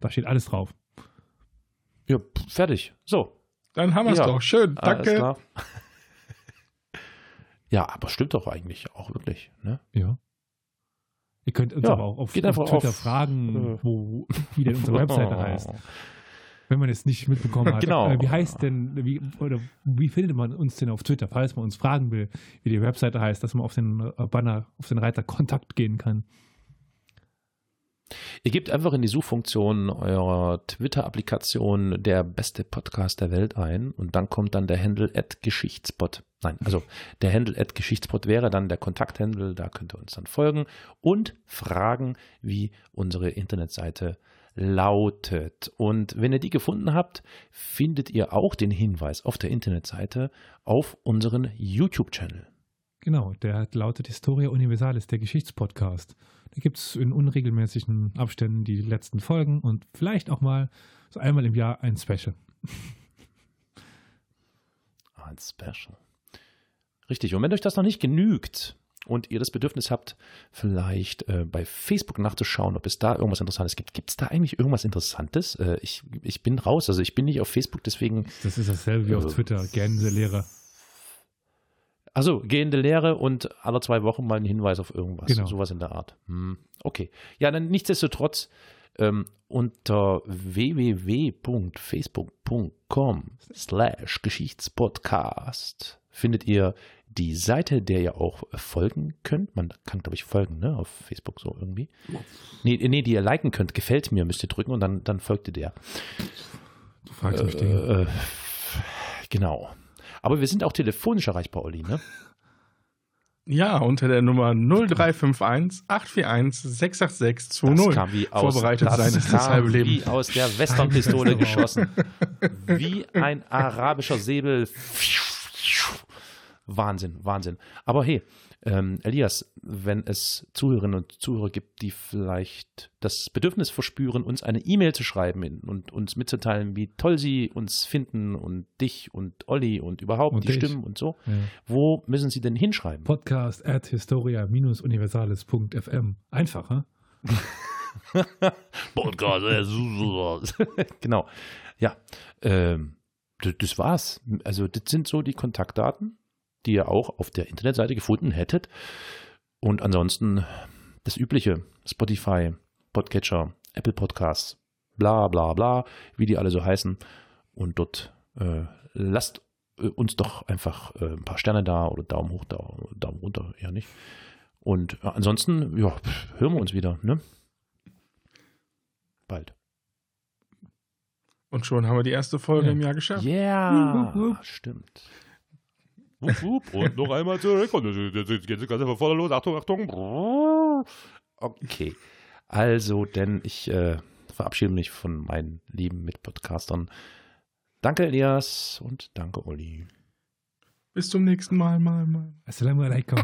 Da steht alles drauf. Ja, fertig. So. Dann haben wir es Ja. doch. Schön. Danke. Ja, aber stimmt doch eigentlich auch wirklich. Ne? Ja. Ihr könnt uns Ja, aber auch auf, geht auf Twitter auf, fragen, äh, wo, wie denn unsere Webseite heißt. Wenn man es nicht mitbekommen hat. Genau. Äh, Wie heißt denn, wie, oder wie findet man uns denn auf Twitter, falls man uns fragen will, wie die Webseite heißt, dass man auf den äh, Banner, auf den Reiter Kontakt gehen kann? Ihr gebt einfach in die Suchfunktion eurer Twitter-Applikation der beste Podcast der Welt ein und dann kommt dann der Handle at Geschichtspot. Nein, also der Handle at Geschichtspot wäre dann der Kontakthandle, da könnt ihr uns dann folgen und fragen, wie unsere Internetseite lautet. Und wenn ihr die gefunden habt, findet ihr auch den Hinweis auf der Internetseite auf unseren YouTube-Channel. Genau, der lautet Historia Universalis, der Geschichtspodcast. Gibt es in unregelmäßigen Abständen die letzten Folgen und vielleicht auch mal so einmal im Jahr ein Special. Ein Special. Richtig. Und wenn euch das noch nicht genügt und ihr das Bedürfnis habt, vielleicht äh, bei Facebook nachzuschauen, ob es da irgendwas Interessantes gibt. Gibt es da eigentlich irgendwas Interessantes? Äh, ich, ich bin raus, also ich bin nicht auf Facebook, deswegen. Das ist dasselbe wie auf Also- Twitter, Gänselehrer. Also gehende Lehre und alle zwei Wochen mal ein Hinweis auf irgendwas. Genau. Sowas in der Art. Hm, okay. Ja, dann nichtsdestotrotz ähm, unter www.facebook.com slash Geschichtspodcast findet ihr die Seite, der ihr auch folgen könnt. Man kann, glaube ich, folgen, ne? Auf Facebook so irgendwie. Nee, nee, die ihr liken könnt. Gefällt mir, müsst ihr drücken und dann, dann folgt ihr der. Du fragst mich Dinge. Äh, genau. Aber wir sind auch telefonisch erreichbar, Olli, ne? Ja, unter der Nummer 0351 841 686 Das 20. kam wie aus, Vorbereitet das sein ist das halbe Leben. Wie aus der Westernpistole geschossen. Wie ein arabischer Säbel. Wahnsinn, Wahnsinn. Aber hey, ähm, Elias, wenn es Zuhörerinnen und Zuhörer gibt, die vielleicht das Bedürfnis verspüren, uns eine E-Mail zu schreiben und uns mitzuteilen, wie toll sie uns finden und dich und Olli und überhaupt Und die dich. Stimmen und so, Ja. wo müssen sie denn hinschreiben? Podcast at historia-universales.fm. Einfach, hm? Podcast. genau. Ja, ähm, das war's. Also das sind so die Kontaktdaten, die ihr auch auf der Internetseite gefunden hättet. Und ansonsten das übliche, Spotify, Podcatcher, Apple Podcasts, bla bla bla, wie die alle so heißen. Und dort äh, lasst äh, uns doch einfach äh, ein paar Sterne da oder Daumen hoch, Daumen, Daumen runter, eher nicht. Und äh, ansonsten, ja, hören wir uns wieder, ne? Bald. Und schon haben wir die erste Folge Ja. im Jahr geschafft. Ja, wup. stimmt. Wup, wup. Und noch einmal zurück. Und jetzt geht es ganz einfach voll los. Achtung, Achtung. Okay. Also, denn ich äh, verabschiede mich von meinen lieben Mitpodcastern. Danke, Elias. Und danke, Olli. Bis zum nächsten Mal, mal, mal. Assalamu alaikum.